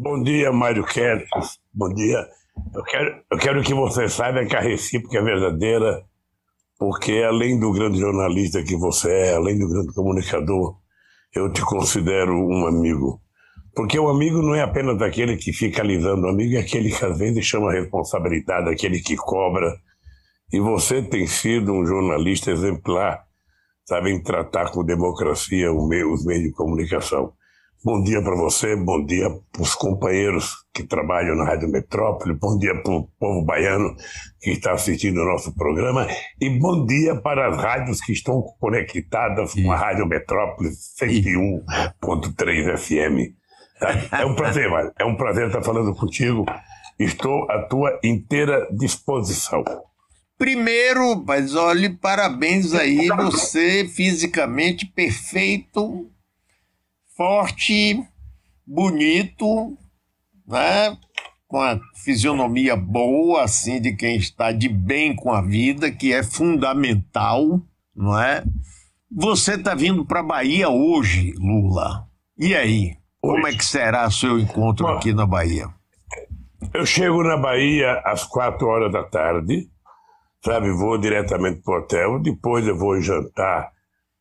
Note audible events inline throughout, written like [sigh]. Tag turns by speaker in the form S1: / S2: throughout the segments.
S1: Bom dia, Mário Kelly. Bom dia. Eu quero, eu quero que você saiba que a recíproca é verdadeira, porque além do grande jornalista que você é, além do grande comunicador, eu te considero um amigo. Porque o amigo não é apenas aquele que fica alisando, o amigo é aquele que às vezes chama responsabilidade, aquele que cobra. E você tem sido um jornalista exemplar, sabe, em tratar com democracia os meios de comunicação. Bom dia para você, bom dia para os companheiros que trabalham na Rádio Metrópole, bom dia para o povo baiano que está assistindo o nosso programa e bom dia para as rádios que estão conectadas com a Rádio Metrópole 101.3 FM. É um prazer, [laughs] Mário. É um prazer estar falando contigo. Estou à tua inteira disposição.
S2: Primeiro, mas olhe, parabéns aí, você fisicamente perfeito forte, bonito, né? com a fisionomia boa, assim, de quem está de bem com a vida, que é fundamental, não é? Você está vindo para a Bahia hoje, Lula. E aí? Como é que será seu encontro Bom, aqui na Bahia?
S1: Eu chego na Bahia às quatro horas da tarde, sabe? Vou diretamente para o hotel, depois eu vou jantar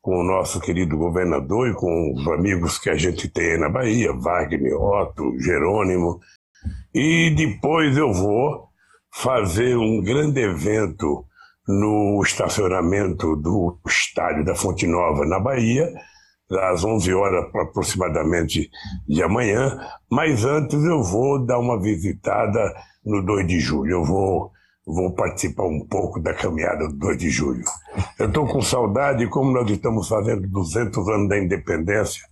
S1: com o nosso querido governador e com os amigos que a gente tem na Bahia, Wagner, Otto, Jerônimo. E depois eu vou fazer um grande evento no estacionamento do estádio da Fonte Nova, na Bahia, às 11 horas aproximadamente de amanhã. Mas antes eu vou dar uma visitada no 2 de julho. Eu vou vou participar um pouco da caminhada do 2 de julho. Eu estou com saudade, como nós estamos fazendo 200 anos da independência,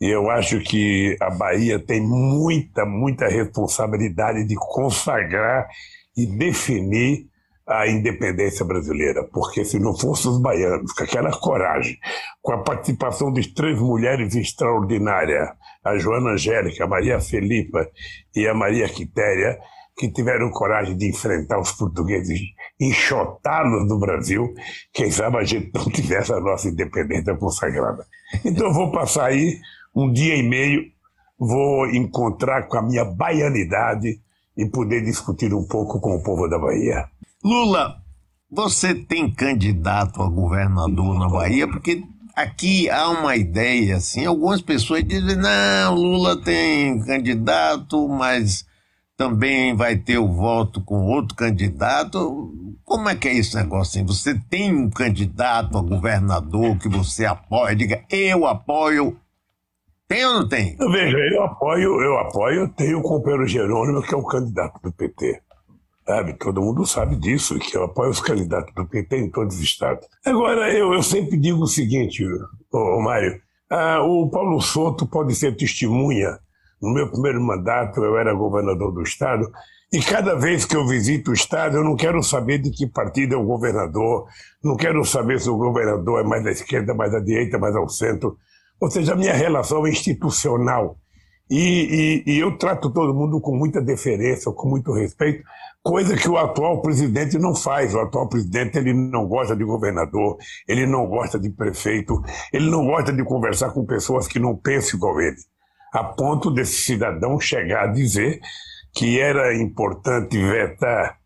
S1: e eu acho que a Bahia tem muita, muita responsabilidade de consagrar e definir a independência brasileira, porque se não fossem os baianos, com aquela coragem, com a participação de três mulheres extraordinárias, a Joana Angélica, a Maria Felipa e a Maria Quitéria, que tiveram coragem de enfrentar os portugueses, enxotá-los do Brasil, quem sabe a gente não [laughs] tivesse a nossa independência consagrada. Então vou passar aí um dia e meio, vou encontrar com a minha baianidade e poder discutir um pouco com o povo da Bahia.
S2: Lula, você tem candidato a governador na Bahia? Porque aqui há uma ideia, assim, algumas pessoas dizem, não, Lula tem candidato, mas também vai ter o voto com outro candidato. Como é que é esse negócio? Assim? Você tem um candidato a governador que você apoia? Diga, eu apoio. Tem ou não tem?
S1: Veja, eu apoio, eu apoio, tenho o companheiro Jerônimo, que é o candidato do PT. Sabe? Todo mundo sabe disso, que eu apoio os candidatos do PT em todos os estados. Agora, eu, eu sempre digo o seguinte, ô, ô Mário, ah, o Paulo Souto pode ser testemunha no meu primeiro mandato, eu era governador do estado, e cada vez que eu visito o estado, eu não quero saber de que partido é o governador, não quero saber se o governador é mais da esquerda, mais da direita, mais ao centro. Ou seja, a minha relação é institucional. E, e, e, eu trato todo mundo com muita deferência, com muito respeito, coisa que o atual presidente não faz. O atual presidente ele não gosta de governador, ele não gosta de prefeito, ele não gosta de conversar com pessoas que não pensam igual ele a ponto desse cidadão chegar a dizer que era importante vetar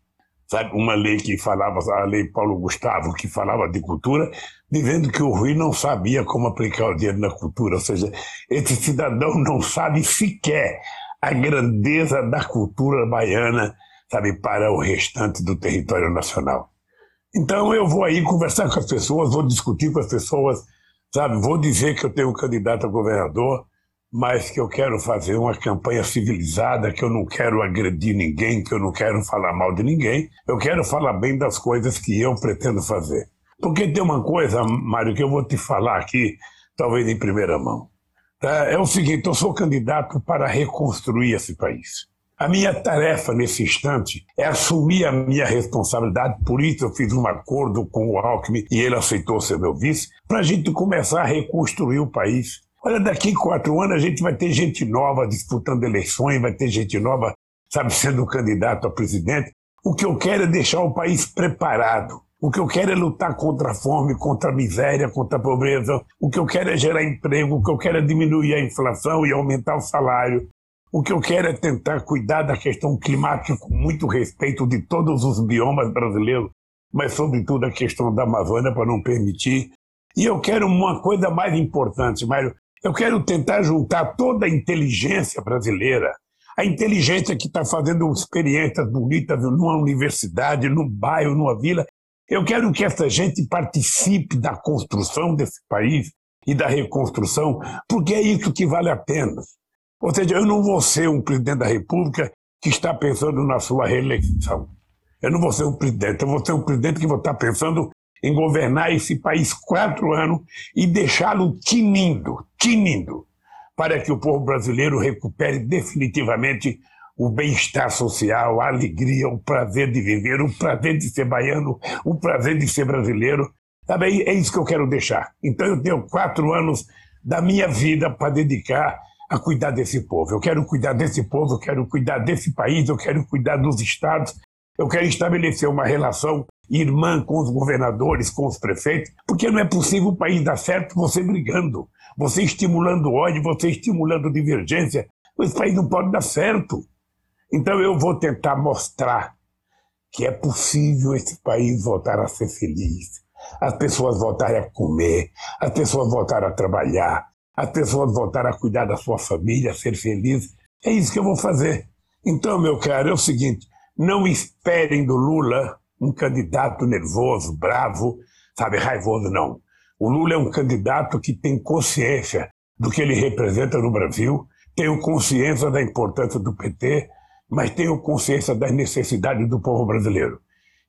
S1: sabe, uma lei que falava, a lei Paulo Gustavo, que falava de cultura, dizendo que o Rui não sabia como aplicar o dinheiro na cultura. Ou seja, esse cidadão não sabe sequer a grandeza da cultura baiana, sabe, para o restante do território nacional. Então eu vou aí conversar com as pessoas, vou discutir com as pessoas, sabe, vou dizer que eu tenho um candidato a governador, mas que eu quero fazer uma campanha civilizada, que eu não quero agredir ninguém, que eu não quero falar mal de ninguém, eu quero falar bem das coisas que eu pretendo fazer. Porque tem uma coisa, Mário, que eu vou te falar aqui, talvez em primeira mão. Tá? É o seguinte: eu sou candidato para reconstruir esse país. A minha tarefa nesse instante é assumir a minha responsabilidade, por isso eu fiz um acordo com o Alckmin e ele aceitou ser meu vice, para a gente começar a reconstruir o país Olha, daqui quatro anos a gente vai ter gente nova disputando eleições, vai ter gente nova, sabe, sendo candidato a presidente. O que eu quero é deixar o país preparado. O que eu quero é lutar contra a fome, contra a miséria, contra a pobreza. O que eu quero é gerar emprego. O que eu quero é diminuir a inflação e aumentar o salário. O que eu quero é tentar cuidar da questão climática com muito respeito de todos os biomas brasileiros, mas sobretudo a questão da Amazônia para não permitir. E eu quero uma coisa mais importante, Mário. Eu quero tentar juntar toda a inteligência brasileira, a inteligência que está fazendo experiências bonitas numa universidade, num bairro, numa vila. Eu quero que essa gente participe da construção desse país e da reconstrução, porque é isso que vale a pena. Ou seja, eu não vou ser um presidente da República que está pensando na sua reeleição. Eu não vou ser um presidente, eu vou ser um presidente que vou estar pensando em governar esse país quatro anos e deixá-lo tinindo, tinindo, para que o povo brasileiro recupere definitivamente o bem-estar social, a alegria, o prazer de viver, o prazer de ser baiano, o prazer de ser brasileiro. Também é isso que eu quero deixar. Então eu tenho quatro anos da minha vida para dedicar a cuidar desse povo. Eu quero cuidar desse povo, eu quero cuidar desse país, eu quero cuidar dos estados, eu quero estabelecer uma relação irmã com os governadores, com os prefeitos, porque não é possível o país dar certo você brigando você estimulando ódio, você estimulando divergência, esse país não pode dar certo. Então eu vou tentar mostrar que é possível esse país voltar a ser feliz, as pessoas voltarem a comer, as pessoas voltarem a trabalhar, as pessoas voltarem a cuidar da sua família, a ser feliz. É isso que eu vou fazer. Então, meu caro, é o seguinte: não esperem do Lula um candidato nervoso, bravo, sabe, raivoso, não. O Lula é um candidato que tem consciência do que ele representa no Brasil, tem consciência da importância do PT, mas tem consciência das necessidades do povo brasileiro.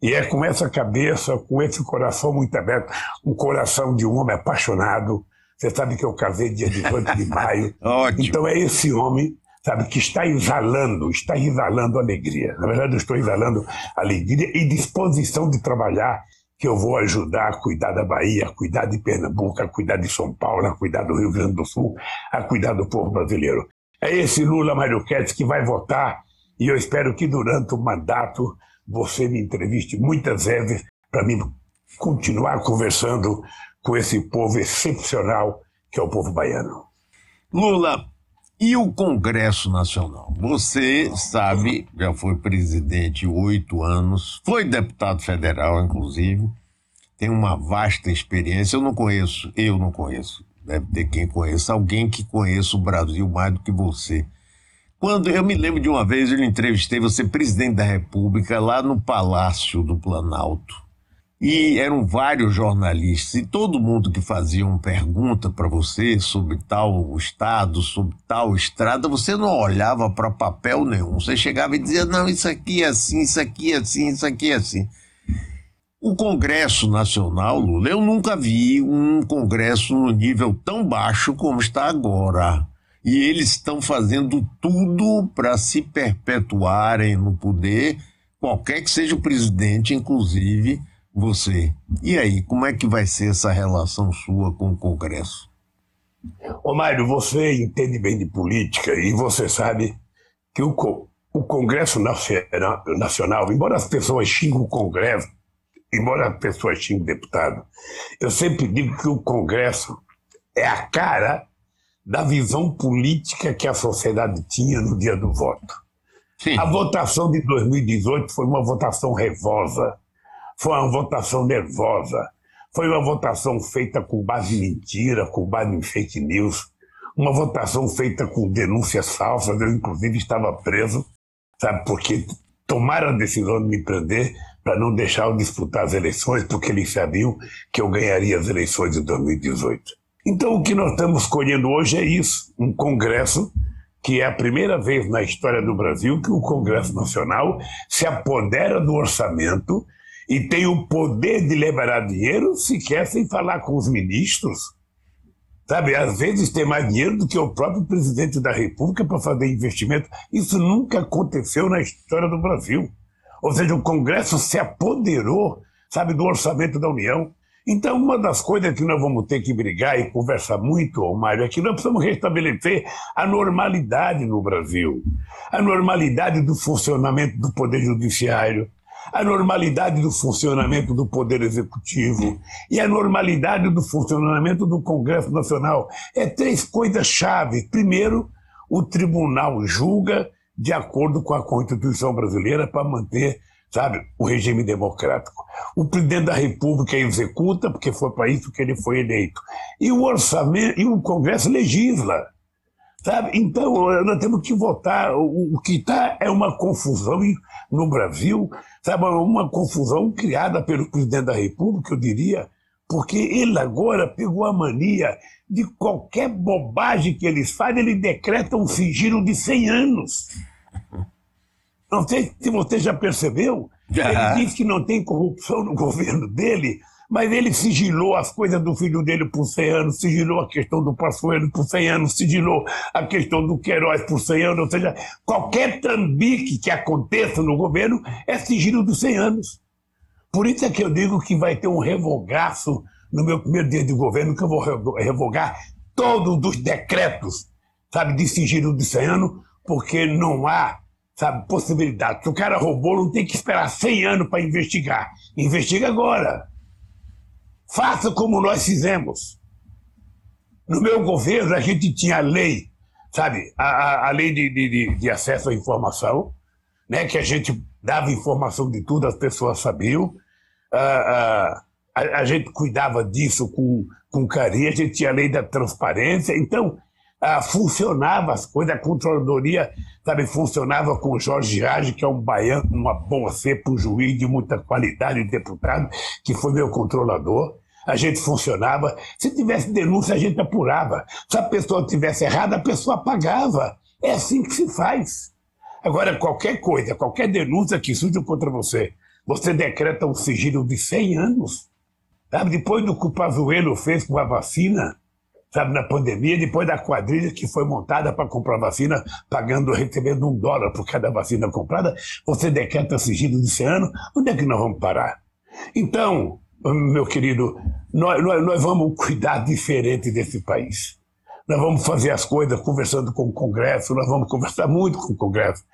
S1: E é com essa cabeça, com esse coração muito aberto, um coração de um homem apaixonado. Você sabe que eu casei dia 18 de [laughs] maio.
S2: Ótimo.
S1: Então é esse homem, sabe, que está exalando, está exalando alegria. Na verdade, eu estou exalando alegria e disposição de trabalhar que eu vou ajudar a cuidar da Bahia, a cuidar de Pernambuco, a cuidar de São Paulo, a cuidar do Rio Grande do Sul, a cuidar do povo brasileiro. É esse Lula Mário Ketz que vai votar e eu espero que durante o mandato você me entreviste muitas vezes para mim continuar conversando com esse povo excepcional que é o povo baiano.
S2: Lula, e o Congresso Nacional? Você sabe, já foi presidente oito anos, foi deputado federal, inclusive, tem uma vasta experiência. Eu não conheço, eu não conheço. Deve ter quem conheça, alguém que conheça o Brasil mais do que você. Quando eu me lembro de uma vez, eu entrevistei você, presidente da República, lá no Palácio do Planalto. E eram vários jornalistas, e todo mundo que fazia uma pergunta para você sobre tal estado, sobre tal estrada, você não olhava para papel nenhum. Você chegava e dizia: não, isso aqui é assim, isso aqui é assim, isso aqui é assim. O Congresso Nacional, Lula, eu nunca vi um Congresso no nível tão baixo como está agora. E eles estão fazendo tudo para se perpetuarem no poder, qualquer que seja o presidente, inclusive você. E aí, como é que vai ser essa relação sua com o Congresso?
S1: Ô Mário, você entende bem de política e você sabe que o, o Congresso Nacional, embora as pessoas xingam o Congresso, embora as pessoas xinguem o deputado, eu sempre digo que o Congresso é a cara da visão política que a sociedade tinha no dia do voto. Sim. A votação de 2018 foi uma votação revosa foi uma votação nervosa, foi uma votação feita com base em mentira, com base em fake news, uma votação feita com denúncias falsas. Eu, inclusive, estava preso, sabe, porque tomaram a decisão de me prender para não deixar eu disputar as eleições, porque eles sabiam que eu ganharia as eleições de 2018. Então, o que nós estamos escolhendo hoje é isso: um Congresso que é a primeira vez na história do Brasil que o Congresso Nacional se apodera do orçamento e tem o poder de liberar dinheiro sequer sem falar com os ministros. Sabe, às vezes tem mais dinheiro do que o próprio presidente da República para fazer investimento. Isso nunca aconteceu na história do Brasil. Ou seja, o Congresso se apoderou, sabe, do orçamento da União. Então, uma das coisas que nós vamos ter que brigar e conversar muito, Mário, é que nós precisamos restabelecer a normalidade no Brasil. A normalidade do funcionamento do Poder Judiciário, a normalidade do funcionamento do Poder Executivo e a normalidade do funcionamento do Congresso Nacional. É três coisas chave. Primeiro, o tribunal julga de acordo com a Constituição brasileira para manter, sabe, o regime democrático. O presidente da República executa, porque foi para isso que ele foi eleito. E o orçamento, e o Congresso legisla. Sabe? Então, nós temos que votar. O, que está é uma confusão no Brasil, sabe? uma confusão criada pelo presidente da República, eu diria, porque ele agora pegou a mania de qualquer bobagem que eles fazem, ele decreta um sigilo de 100 anos. Não sei se você já percebeu. Ele diz que não tem corrupção no governo dele, mas ele sigilou as coisas do filho dele por 100 anos, sigilou a questão do Passoeiro por 100 anos, sigilou a questão do Queiroz por 100 anos, ou seja, qualquer trambique que aconteça no governo é sigilo dos 100 anos. Por isso é que eu digo que vai ter um revogaço no meu primeiro dia de governo, que eu vou revogar todos os decretos, sabe, de sigilo de 100 anos, porque não há sabe, possibilidade. Se o cara roubou, não tem que esperar 100 anos para investigar. Investiga agora. Faça como nós fizemos. No meu governo, a gente tinha a lei, sabe, a, a lei de, de, de, acesso à informação, né, que a gente dava informação de tudo, as pessoas sabiam. a, a, gente cuidava disso com, com carinho, a gente tinha a lei da transparência. Então, ah, funcionava as coisas, a controladoria sabe, funcionava com o Jorge Rage, que é um baiano, uma boa cepa, um juiz de muita qualidade, deputado, que foi meu controlador. A gente funcionava. Se tivesse denúncia, a gente apurava. Se a pessoa tivesse errada, a pessoa pagava. É assim que se faz. Agora, qualquer coisa, qualquer denúncia que surja contra você, você decreta um sigilo de 100 anos. Sabe? Depois do que o Pazuello fez com a vacina, sabe, na pandemia, depois da quadrilha que foi montada para comprar vacina, pagando, recebendo um dólar por cada vacina comprada, você decreta sigilo de 100 anos, onde é que nós vamos parar? Então, meu querido, nós, nós, nós vamos cuidar diferente desse país. Nós vamos fazer as coisas conversando com o Congresso, nós vamos conversar muito com o Congresso.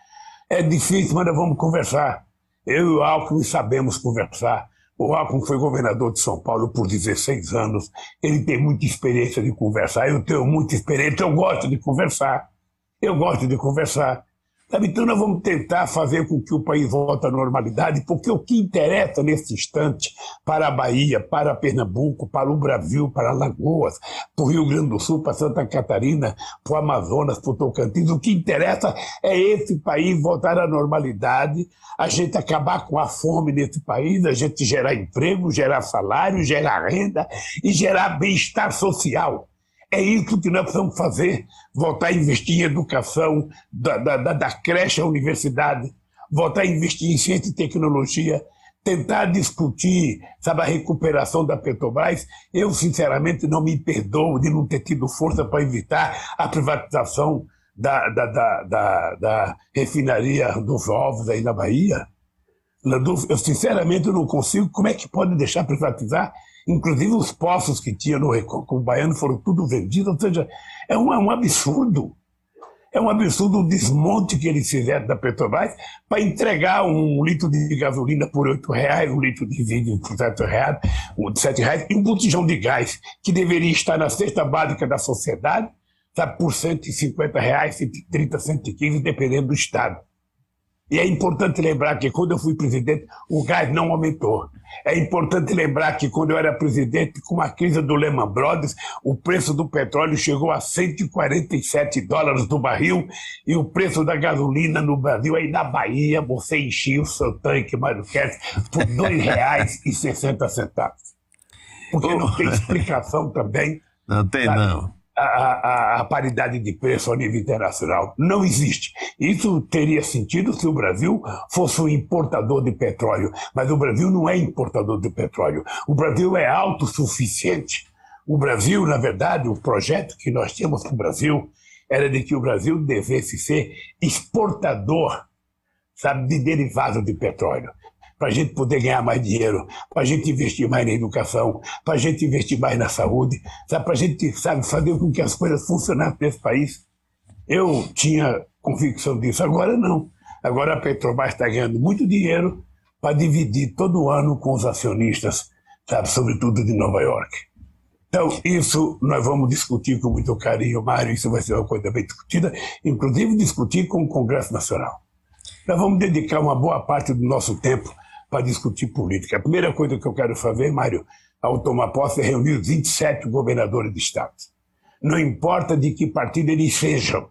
S1: É difícil, mas nós vamos conversar. Eu e o Alckmin sabemos conversar. O Alckmin foi governador de São Paulo por 16 anos. Ele tem muita experiência de conversar. Eu tenho muita experiência. Eu gosto de conversar. Eu gosto de conversar. Sabe? Então, nós vamos tentar fazer com que o país volte à normalidade, porque o que interessa nesse instante para a Bahia, para Pernambuco, para o Brasil, para Alagoas, para o Rio Grande do Sul, para Santa Catarina, para o Amazonas, para o Tocantins, o que interessa é esse país voltar à normalidade, a gente acabar com a fome nesse país, a gente gerar emprego, gerar salário, gerar renda e gerar bem-estar social. É isso que nós precisamos fazer: voltar a investir em educação, da, da, da creche à universidade, voltar a investir em ciência e tecnologia, tentar discutir sabe, a recuperação da Petrobras. Eu, sinceramente, não me perdoo de não ter tido força para evitar a privatização da, da, da, da, da refinaria dos ovos aí na Bahia. Eu, sinceramente, não consigo. Como é que pode deixar privatizar? Inclusive os poços que tinha no Recôncavo Baiano foram tudo vendidos, ou seja, é um, é um absurdo. É um absurdo o desmonte que eles fizeram da Petrobras para entregar um litro de gasolina por R$ reais, um litro de vinho por R$ reais, R$ reais, e um botijão de gás que deveria estar na cesta básica da sociedade, tá, por 150 reais, 130, 115, dependendo do estado. E é importante lembrar que quando eu fui presidente, o gás não aumentou. É importante lembrar que quando eu era presidente, com a crise do Lehman Brothers, o preço do petróleo chegou a 147 dólares do barril e o preço da gasolina no Brasil, aí na Bahia, você enchia o seu tanque, Mário Kess, por R$ 2,60. Porque não tem [laughs] explicação também.
S2: Não tem, sabe? não
S1: a, a, a, paridade de preço a nível internacional. Não existe. Isso teria sentido se o Brasil fosse um importador de petróleo, mas o Brasil não é importador de petróleo. O Brasil é autossuficiente. O Brasil, na verdade, o projeto que nós tínhamos para o Brasil era de que o Brasil devesse ser exportador sabe, de derivados de petróleo para a gente poder ganhar mais dinheiro, para a gente investir mais na educação, para a gente investir mais na saúde, para a gente sabe, fazer com que as coisas funcionassem nesse país. Eu tinha convicção disso, agora não. Agora a Petrobras está ganhando muito dinheiro para dividir todo ano com os acionistas, sabe, sobretudo de Nova York. Então, isso nós vamos discutir com muito carinho, Mário, isso vai ser uma coisa bem discutida, inclusive discutir com o Congresso Nacional. Nós vamos dedicar uma boa parte do nosso tempo para discutir política. A primeira coisa que eu quero fazer, Mário, ao tomar posse, é reunir os 27 governadores de Estado. Não importa de que partido eles sejam.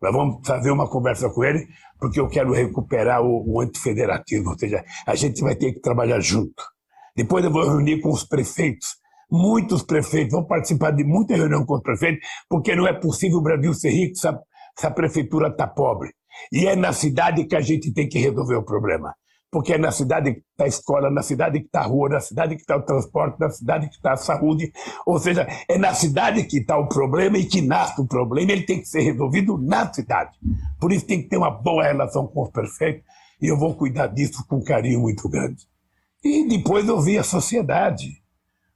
S1: Nós vamos fazer uma conversa com ele, porque eu quero recuperar o, o ou seja, a gente vai ter que trabalhar junto. Depois eu vou reunir com os prefeitos, muitos prefeitos, vão participar de muita reunião com os prefeitos, porque não é possível o Brasil ser rico se a, se a prefeitura está pobre. E é na cidade que a gente tem que resolver o problema porque é na cidade que está a escola, na cidade que está a rua, na cidade que está o transporte, na cidade que está a saúde. Ou seja, é na cidade que está o problema e que nasce o problema, ele tem que ser resolvido na cidade. Por isso tem que ter uma boa relação com os prefeitos e eu vou cuidar disso com um carinho muito grande. E depois ouvir a sociedade.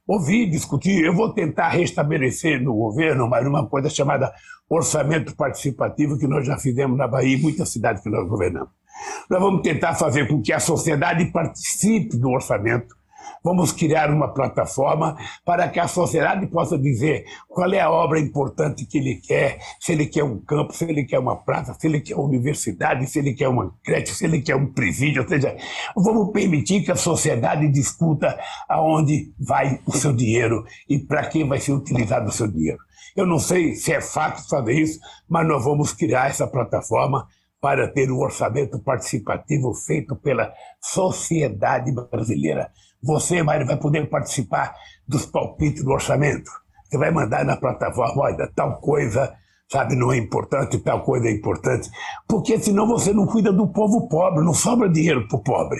S1: Ouvir, discutir. Eu vou tentar restabelecer no governo mas uma coisa chamada orçamento participativo que nós já fizemos na Bahia e muitas cidades que nós governamos. Nós vamos tentar fazer com que a sociedade participe do orçamento. Vamos criar uma plataforma para que a sociedade possa dizer qual é a obra importante que ele quer, se ele quer um campo, se ele quer uma praça, se ele quer uma universidade, se ele quer uma creche, se ele quer um presídio. Ou seja, vamos permitir que a sociedade discuta aonde vai o seu dinheiro e para quem vai ser utilizado o seu dinheiro. Eu não sei se é fácil fazer isso, mas nós vamos criar essa plataforma para ter um orçamento participativo feito pela sociedade brasileira. Você, Mário, vai poder participar dos palpites do orçamento. Você vai mandar na plataforma, olha, tal coisa, sabe, não é importante, tal coisa é importante. Porque senão você não cuida do povo pobre, não sobra dinheiro para o pobre.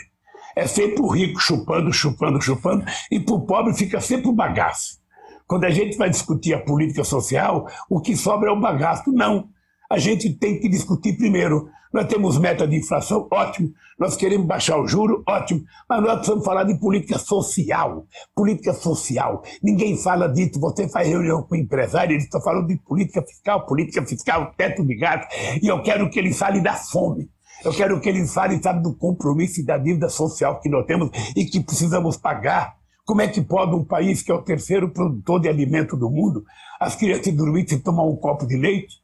S1: É sempre o rico chupando, chupando, chupando, e para o pobre fica sempre o bagaço. Quando a gente vai discutir a política social, o que sobra é o bagaço. Não a gente tem que discutir primeiro. Nós temos meta de inflação, ótimo. Nós queremos baixar o juro, ótimo. Mas nós precisamos falar de política social. Política social. Ninguém fala disso. Você faz reunião com empresário, eles estão falando de política fiscal, política fiscal, teto de gato. E eu quero que eles falem da fome. Eu quero que eles falem, sabe, do compromisso e da dívida social que nós temos e que precisamos pagar. Como é que pode um país que é o terceiro produtor de alimento do mundo, as crianças dormirem sem tomar um copo de leite?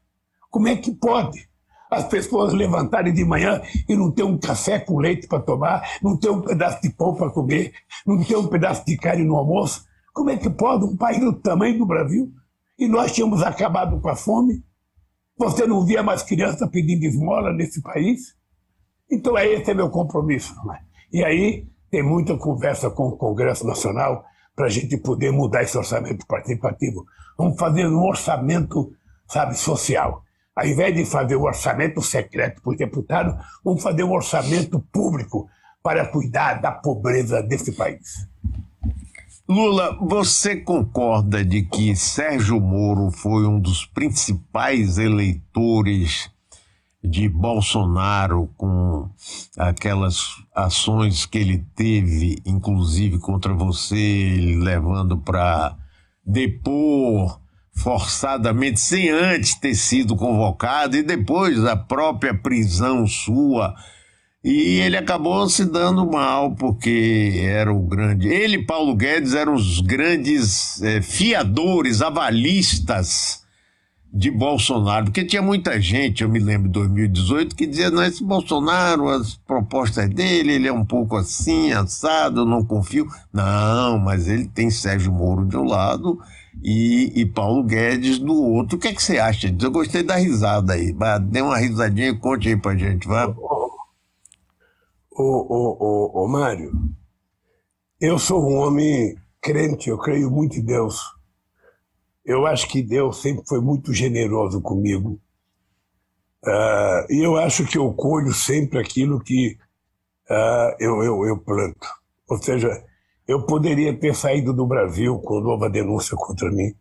S1: Como é que pode? As pessoas levantarem de manhã e não ter um café com leite para tomar, não ter um pedaço de pão para comer, não ter um pedaço de carne no almoço. Como é que pode um país do tamanho do Brasil? E nós tínhamos acabado com a fome? Você não via mais crianças pedindo esmola nesse país? Então, é esse é meu compromisso. É? E aí, tem muita conversa com o Congresso Nacional para a gente poder mudar esse orçamento participativo. Vamos fazer um orçamento, sabe, social ao invés de fazer o orçamento secreto por deputado, vamos fazer um orçamento público para cuidar da pobreza desse país.
S2: Lula, você concorda de que Sérgio Moro foi um dos principais eleitores de Bolsonaro com aquelas ações que ele teve, inclusive contra você, levando para depor forçadamente, sem antes ter sido convocado, e depois a própria prisão sua. E ele acabou se dando mal, porque era o grande. Ele e Paulo Guedes eram os grandes é, fiadores, avalistas de Bolsonaro, porque tinha muita gente, eu me lembro de 2018, que dizia: não, esse Bolsonaro, as propostas dele, ele é um pouco assim, assado, não confio. Não, mas ele tem Sérgio Moro de um lado e, e Paulo Guedes do outro. O que, é que você acha disso? Eu gostei da risada aí. Dê uma risadinha e conte aí pra gente, vai. Ô,
S1: ô, ô, ô, Mário, eu sou um homem crente, eu creio muito em Deus. Eu acho que Deus sempre foi muito generoso comigo. Uh, e eu acho que eu colho sempre aquilo que uh, eu, eu, eu planto. Ou seja, eu poderia ter saído do Brasil quando houve a denúncia contra mim.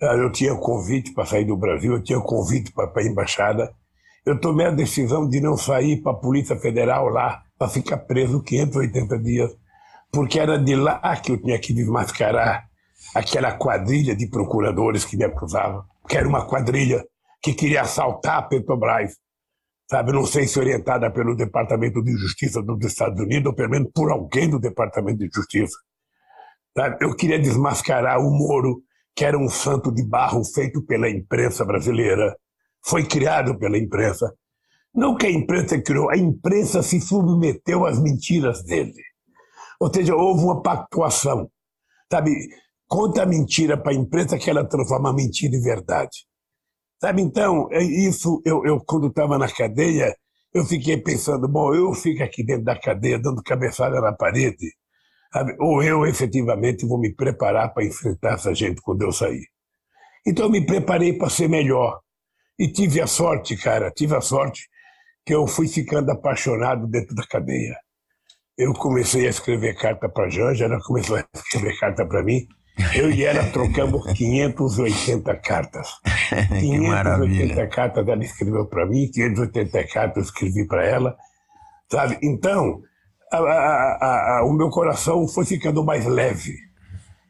S1: Ah, eu tinha convite para sair do Brasil, eu tinha convite para a embaixada. Eu tomei a decisão de não sair para a Polícia Federal lá, para ficar preso 580 dias, porque era de lá que eu tinha que desmascarar aquela quadrilha de procuradores que me acusavam, que era uma quadrilha que queria assaltar a Petrobras sabe, não sei se orientada pelo Departamento de Justiça dos Estados Unidos ou pelo menos por alguém do Departamento de Justiça. Sabe? Eu queria desmascarar o Moro, que era um santo de barro feito pela imprensa brasileira, foi criado pela imprensa. Não que a imprensa criou, a imprensa se submeteu às mentiras dele. Ou seja, houve uma pactuação. Sabe, conta a mentira para a imprensa que ela transforma a mentira em verdade. Sabe, então, é isso, eu, eu quando estava na cadeia, eu fiquei pensando, bom, eu fico aqui dentro da cadeia dando cabeçada na parede, sabe? ou eu efetivamente vou me preparar para enfrentar essa gente quando eu sair. Então eu me preparei para ser melhor. E tive a sorte, cara, tive a sorte que eu fui ficando apaixonado dentro da cadeia. Eu comecei a escrever carta para Janja, ela começou a escrever carta para mim, eu e ela trocamos 580 cartas. [laughs] 580 cartas ela escreveu para mim, 580 cartas eu escrevi para ela, sabe? Então, a, a, a, o meu coração foi ficando mais leve.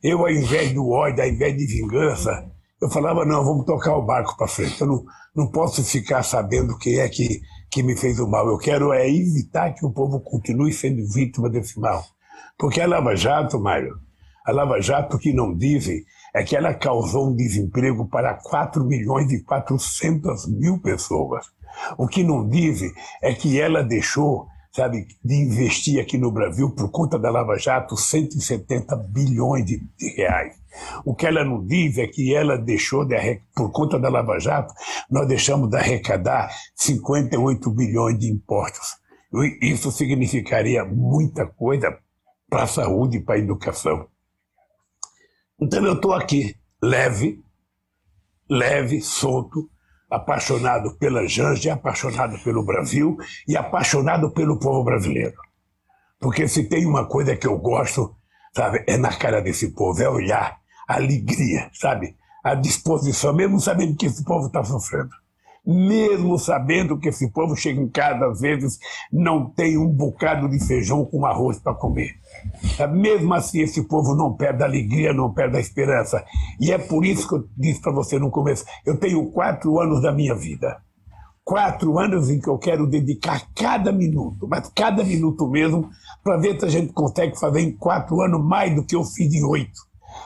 S1: Eu, ao invés do ódio, ao invés de vingança, eu falava, não, vamos tocar o barco para frente. Eu não, não posso ficar sabendo quem é que, que me fez o mal. Eu quero é evitar que o povo continue sendo vítima desse mal. Porque a Lava Jato, Mário, a Lava Jato, que não dizem, é que ela causou um desemprego para 4 milhões e 400 mil pessoas. O que não dizem é que ela deixou, sabe, de investir aqui no Brasil, por conta da Lava Jato, 170 bilhões de, de reais. O que ela não diz é que ela deixou, de, por conta da Lava Jato, nós deixamos de arrecadar 58 bilhões de impostos. Isso significaria muita coisa para a saúde e para a educação. Então eu estou aqui, leve, leve, solto, apaixonado pela Janja, apaixonado pelo Brasil e apaixonado pelo povo brasileiro. Porque se tem uma coisa que eu gosto, sabe, é na cara desse povo, é olhar a alegria, sabe, a disposição, mesmo sabendo que esse povo está sofrendo mesmo sabendo que esse povo chega em casa, às vezes, não tem um bocado de feijão com arroz para comer. Mesmo assim, esse povo não perde a alegria, não perde a esperança. E é por isso que eu disse para você no começo: eu tenho quatro anos da minha vida. Quatro anos em que eu quero dedicar cada minuto, mas cada minuto mesmo, para ver se a gente consegue fazer em quatro anos mais do que eu fiz em oito.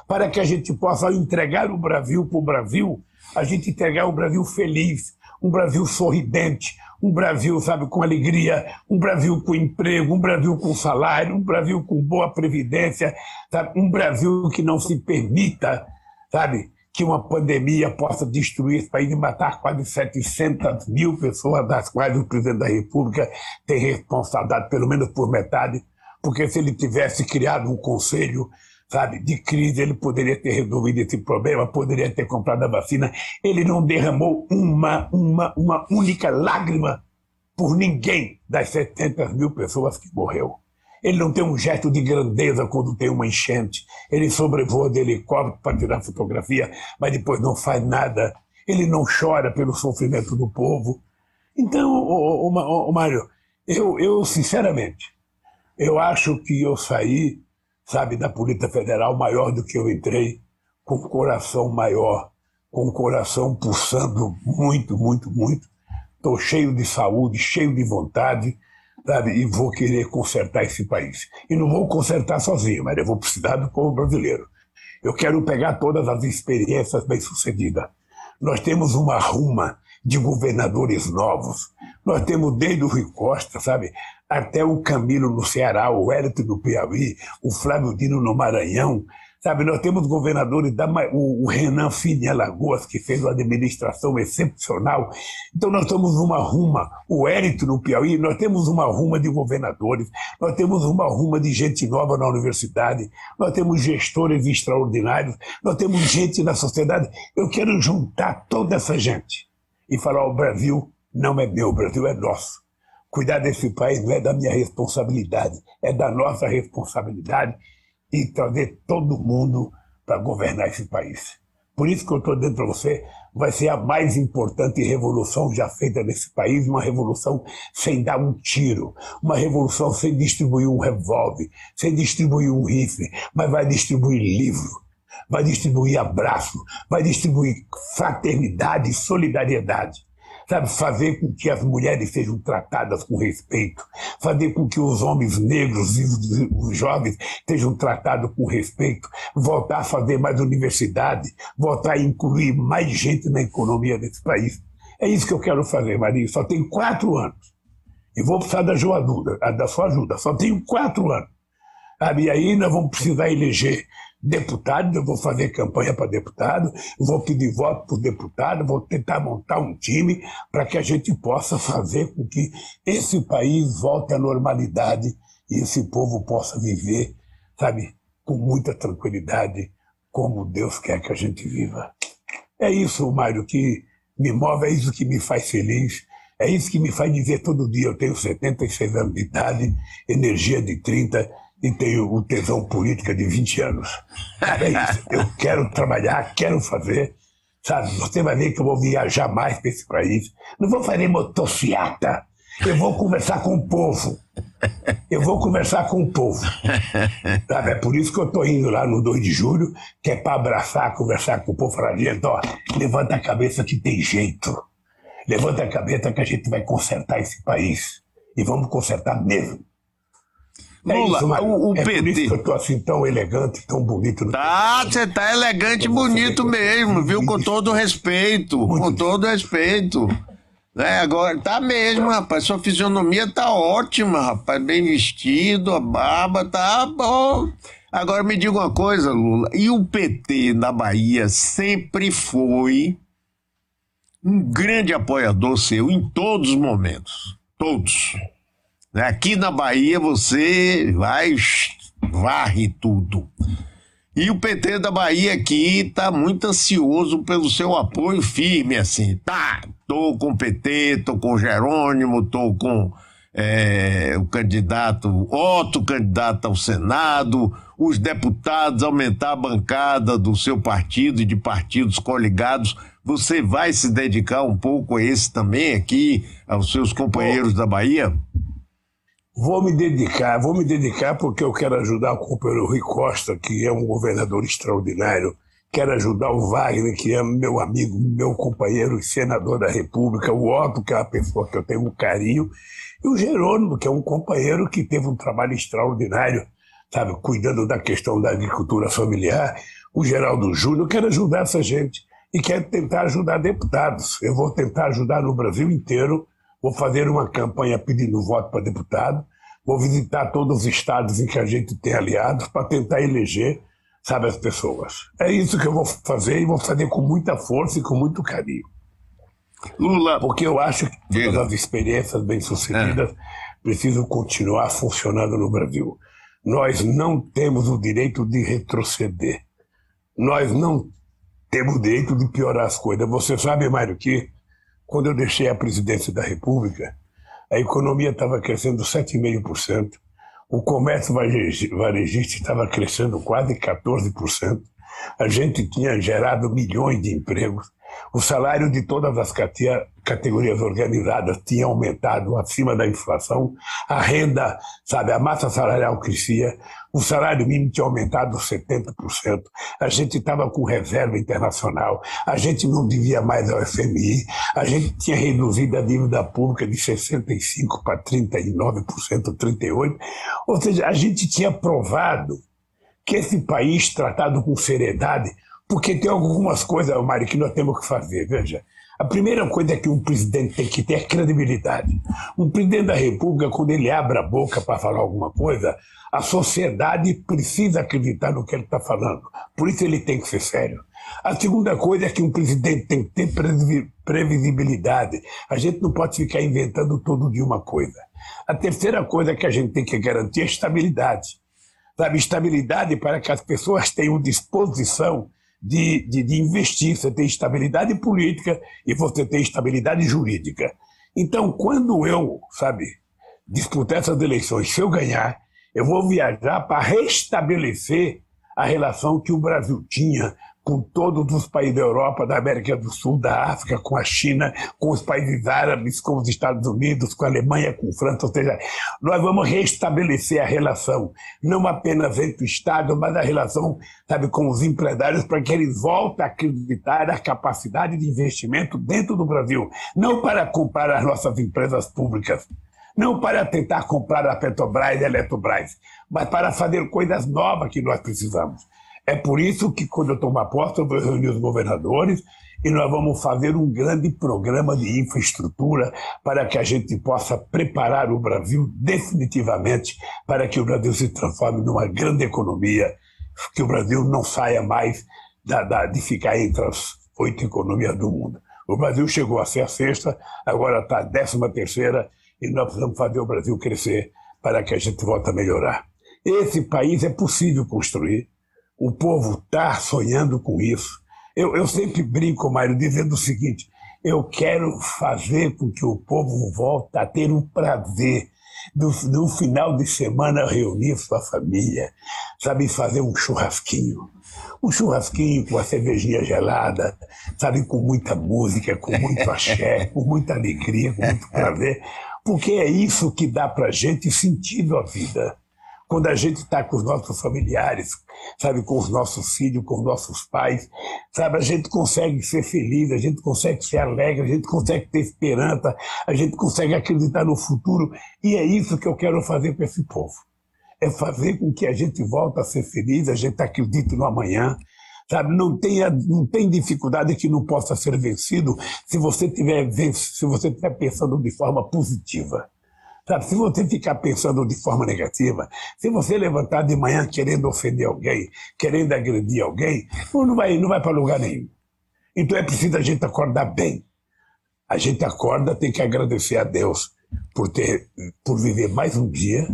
S1: Para que a gente possa entregar o Brasil para o Brasil, a gente entregar o Brasil feliz, um Brasil sorridente, um Brasil, sabe, com alegria, um Brasil com emprego, um Brasil com salário, um Brasil com boa previdência, sabe? um Brasil que não se permita, sabe, que uma pandemia possa destruir esse país e matar quase 700 mil pessoas, das quais o presidente da República tem responsabilidade pelo menos por metade, porque se ele tivesse criado um conselho sabe, de crise, ele poderia ter resolvido esse problema, poderia ter comprado a vacina. Ele não derramou uma, uma, uma única lágrima por ninguém das 700 mil pessoas que morreu. Ele não tem um gesto de grandeza quando tem uma enchente. Ele sobrevoa de helicóptero para tirar fotografia, mas depois não faz nada. Ele não chora pelo sofrimento do povo. Então, ô, ô, ô, Mário, eu, eu sinceramente, eu acho que eu saí sabe, da Polícia Federal maior do que eu entrei, com o coração maior, com o coração pulsando muito, muito, muito. Estou cheio de saúde, cheio de vontade, sabe, e vou querer consertar esse país. E não vou consertar sozinho, mas eu vou precisar do povo brasileiro. Eu quero pegar todas as experiências bem-sucedidas. Nós temos uma ruma de governadores novos. Nós temos desde o Rui Costa, sabe, até o Camilo no Ceará, o Hélito no Piauí, o Flávio Dino no Maranhão. Sabe, nós temos governadores, da, o, Renan Fini Alagoas, que fez uma administração excepcional. Então nós temos uma ruma, o Hélito no Piauí, nós temos uma ruma de governadores, nós temos uma ruma de gente nova na universidade, nós temos gestores extraordinários, nós temos gente na sociedade. Eu quero juntar toda essa gente e falar: o Brasil não é meu, o Brasil é nosso. Cuidar desse país não é da minha responsabilidade, é da nossa responsabilidade e trazer todo mundo para governar esse país. Por isso que eu estou dizendo para você, vai ser a mais importante revolução já feita nesse país, uma revolução sem dar um tiro, uma revolução sem distribuir um revólver, sem distribuir um rifle, mas vai distribuir livro, vai distribuir abraço, vai distribuir fraternidade e solidariedade. Sabe, fazer com que as mulheres sejam tratadas com respeito, fazer com que os homens negros e os jovens sejam tratados com respeito, voltar a fazer mais universidade, voltar a incluir mais gente na economia desse país. É isso que eu quero fazer, Maria. Só tenho quatro anos. E vou precisar da sua ajuda, da sua ajuda. Só tenho quatro anos. E aí nós vamos precisar eleger deputado, eu vou fazer campanha para deputado, vou pedir voto para deputado, vou tentar montar um time para que a gente possa fazer com que esse país volte à normalidade e esse povo possa viver, sabe, com muita tranquilidade, como Deus quer que a gente viva. É isso, Mário, que me move, é isso que me faz feliz, é isso que me faz dizer todo dia, eu tenho 76 anos de idade, energia de 30, e tenho o tesão política de 20 anos. É isso. Eu quero trabalhar, quero fazer. Sabe, você vai ver que eu vou viajar mais para esse país. Não vou fazer motociata. Eu vou conversar com o povo. Eu vou conversar com o povo. Sabe? É por isso que eu estou indo lá no 2 de julho, que é para abraçar, conversar com o povo, falar, gente, ó, levanta a cabeça que tem jeito. Levanta a cabeça que a gente vai consertar esse país. E vamos consertar mesmo.
S2: É Lula, isso, o, o
S1: é
S2: PT. Por isso
S1: que eu tô assim tão elegante, tão bonito.
S2: Tá, você tá elegante e bonito mesmo, viu? Com todo respeito. Muito com todo respeito. É, agora tá mesmo, rapaz. Sua fisionomia tá ótima, rapaz. Bem vestido, a barba tá bom. Agora me diga uma coisa, Lula. E o PT na Bahia sempre foi um grande apoiador seu em todos os momentos. Todos. Né? Aqui na Bahia você vai, varre tudo. E o PT da Bahia aqui está muito ansioso pelo seu apoio firme, assim. Tá, tô com o PT, tô com o Jerônimo, tô com é, o candidato, outro candidato ao Senado, os deputados, aumentar a bancada do seu partido e de partidos coligados. Você vai se dedicar um pouco a esse também aqui, aos seus companheiros da Bahia?
S1: Vou me dedicar, vou me dedicar porque eu quero ajudar o companheiro Rui Costa, que é um governador extraordinário. Quero ajudar o Wagner, que é meu amigo, meu companheiro senador da República. O Otto, que é uma pessoa que eu tenho um carinho. E o Jerônimo, que é um companheiro que teve um trabalho extraordinário, sabe, cuidando da questão da agricultura familiar. O Geraldo Júnior, quero ajudar essa gente. E quero tentar ajudar deputados. Eu vou tentar ajudar no Brasil inteiro vou fazer uma campanha pedindo voto para deputado, vou visitar todos os estados em que a gente tem aliados para tentar eleger, sabe, as pessoas. É isso que eu vou fazer e vou fazer com muita força e com muito carinho. Lula. Porque eu acho que todas as experiências bem-sucedidas é. precisam continuar funcionando no Brasil. Nós não temos o direito de retroceder. Nós não temos o direito de piorar as coisas. Você sabe, Mário, que quando eu deixei a presidência da República, a economia estava crescendo 7,5%, o comércio varejista estava crescendo quase 14%, a gente tinha gerado milhões de empregos, o salário de todas as categorias organizadas tinha aumentado acima da inflação, a renda, sabe, a massa salarial crescia, o salário mínimo tinha aumentado 70%, a gente estava com reserva internacional, a gente não devia mais ao FMI, a gente tinha reduzido a dívida pública de 65% para 39%, 38%, ou seja, a gente tinha provado que esse país, tratado com seriedade, porque tem algumas coisas, Mário, que nós temos que fazer. Veja, a primeira coisa é que um presidente tem que ter credibilidade. Um presidente da República, quando ele abre a boca para falar alguma coisa, a sociedade precisa acreditar no que ele está falando. Por isso ele tem que ser sério. A segunda coisa é que um presidente tem que ter previsibilidade. A gente não pode ficar inventando todo dia uma coisa. A terceira coisa que a gente tem que garantir é estabilidade. Sabe, estabilidade para que as pessoas tenham disposição de, de, de investir, você tem estabilidade política e você tem estabilidade jurídica. Então, quando eu, sabe, disputar essas eleições, se eu ganhar, eu vou viajar para restabelecer a relação que o Brasil tinha com todos os países da Europa, da América do Sul, da África, com a China, com os países árabes, com os Estados Unidos, com a Alemanha, com a França, ou seja, nós vamos restabelecer a relação, não apenas entre o Estado, mas a relação, sabe, com os empresários, para que eles voltem a acreditar na capacidade de investimento dentro do Brasil, não para comprar as nossas empresas públicas, não para tentar comprar a Petrobras e a Eletrobras, mas para fazer coisas novas que nós precisamos. É por isso que, quando eu tomo posse, eu vou reunir os governadores e nós vamos fazer um grande programa de infraestrutura para que a gente possa preparar o Brasil definitivamente para que o Brasil se transforme numa grande economia, que o Brasil não saia mais da, da, de ficar entre as oito economias do mundo. O Brasil chegou a ser a sexta, agora está a décima terceira e nós precisamos fazer o Brasil crescer para que a gente volte a melhorar. Esse país é possível construir, o povo está sonhando com isso. Eu, eu sempre brinco, Mário, dizendo o seguinte: eu quero fazer com que o povo volte a ter o prazer no, no final de semana reunir sua família, sabe, fazer um churrasquinho. Um churrasquinho com a cervejinha gelada, sabe, com muita música, com muito axé, [laughs] com muita alegria, com muito prazer, porque é isso que dá para gente sentido à vida quando a gente está com os nossos familiares, sabe, com os nossos filhos, com os nossos pais, sabe, a gente consegue ser feliz, a gente consegue ser alegre, a gente consegue ter esperança, a gente consegue acreditar no futuro, e é isso que eu quero fazer com esse povo. É fazer com que a gente volte a ser feliz, a gente acredite no amanhã, sabe? Não tenha, não tem dificuldade que não possa ser vencido se você tiver se você estiver pensando de forma positiva. Sabe, se você ficar pensando de forma negativa, se você levantar de manhã querendo ofender alguém, querendo agredir alguém, não vai, não vai para lugar nenhum. Então é preciso a gente acordar bem. A gente acorda, tem que agradecer a Deus por ter, por viver mais um dia,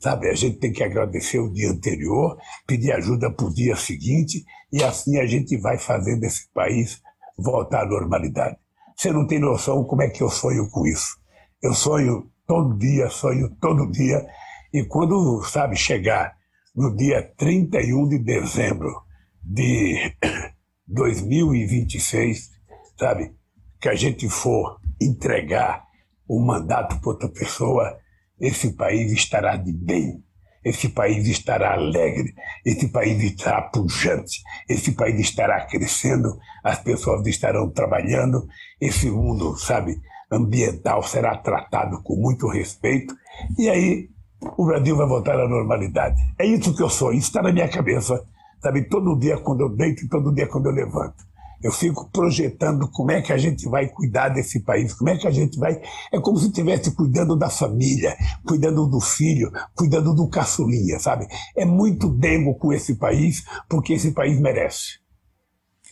S1: sabe? A gente tem que agradecer o dia anterior, pedir ajuda para o dia seguinte e assim a gente vai fazendo esse país voltar à normalidade. Você não tem noção como é que eu sonho com isso. Eu sonho todo dia, sonho todo dia. E quando, sabe, chegar no dia 31 de dezembro de [coughs] 2026, sabe, que a gente for entregar o mandato para outra pessoa, esse país estará de bem, esse país estará alegre, esse país estará pujante, esse país estará crescendo, as pessoas estarão trabalhando, esse mundo, sabe, ambiental será tratado com muito respeito e aí o Brasil vai voltar à normalidade. É isso que eu sou, isso está na minha cabeça, sabe? Todo dia quando eu deito e todo dia quando eu levanto. Eu fico projetando como é que a gente vai cuidar desse país, como é que a gente vai. É como se estivesse cuidando da família, cuidando do filho, cuidando do caçulinha, sabe? É muito demo com esse país, porque esse país merece.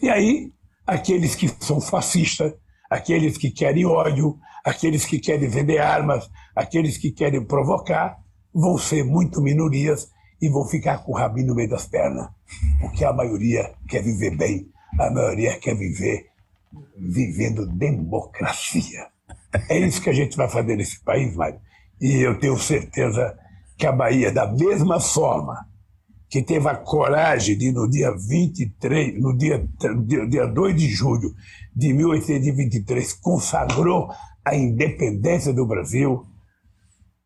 S1: E aí, aqueles que são fascistas, aqueles que querem ódio, aqueles que querem vender armas, aqueles que querem provocar, vão ser muito minorias e vão ficar com o rabinho no meio das pernas. Porque a maioria quer viver bem, a maioria quer viver vivendo democracia. É isso que a gente vai fazer nesse país, Mário. E eu tenho certeza que a Bahia, da mesma forma que teve a coragem de, no dia 23, no dia, dia, dia 2 de julho de 1823, consagrou a independência do Brasil,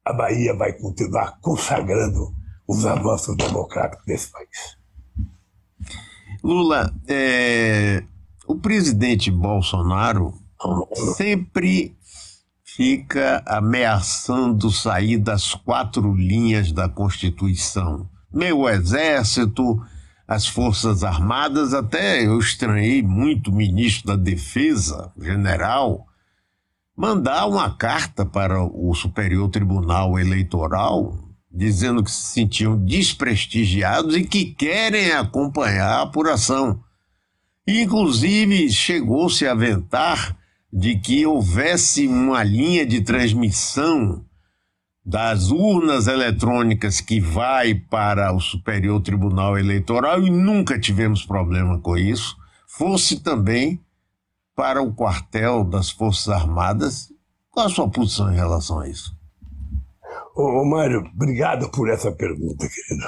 S1: a Bahia vai continuar consagrando os avanços democráticos desse país.
S2: Lula, é, o presidente Bolsonaro sempre fica ameaçando sair das quatro linhas da Constituição. Meu exército, as Forças Armadas, até eu estranhei muito o ministro da Defesa, general, mandar uma carta para o Superior Tribunal Eleitoral dizendo que se sentiam desprestigiados e que querem acompanhar a apuração. Inclusive, chegou-se a aventar de que houvesse uma linha de transmissão das urnas eletrônicas que vai para o Superior Tribunal Eleitoral e nunca tivemos problema com isso, fosse também para o quartel das Forças Armadas. Qual a sua posição em relação a isso?
S1: Ô, Mário, obrigado por essa pergunta, querido.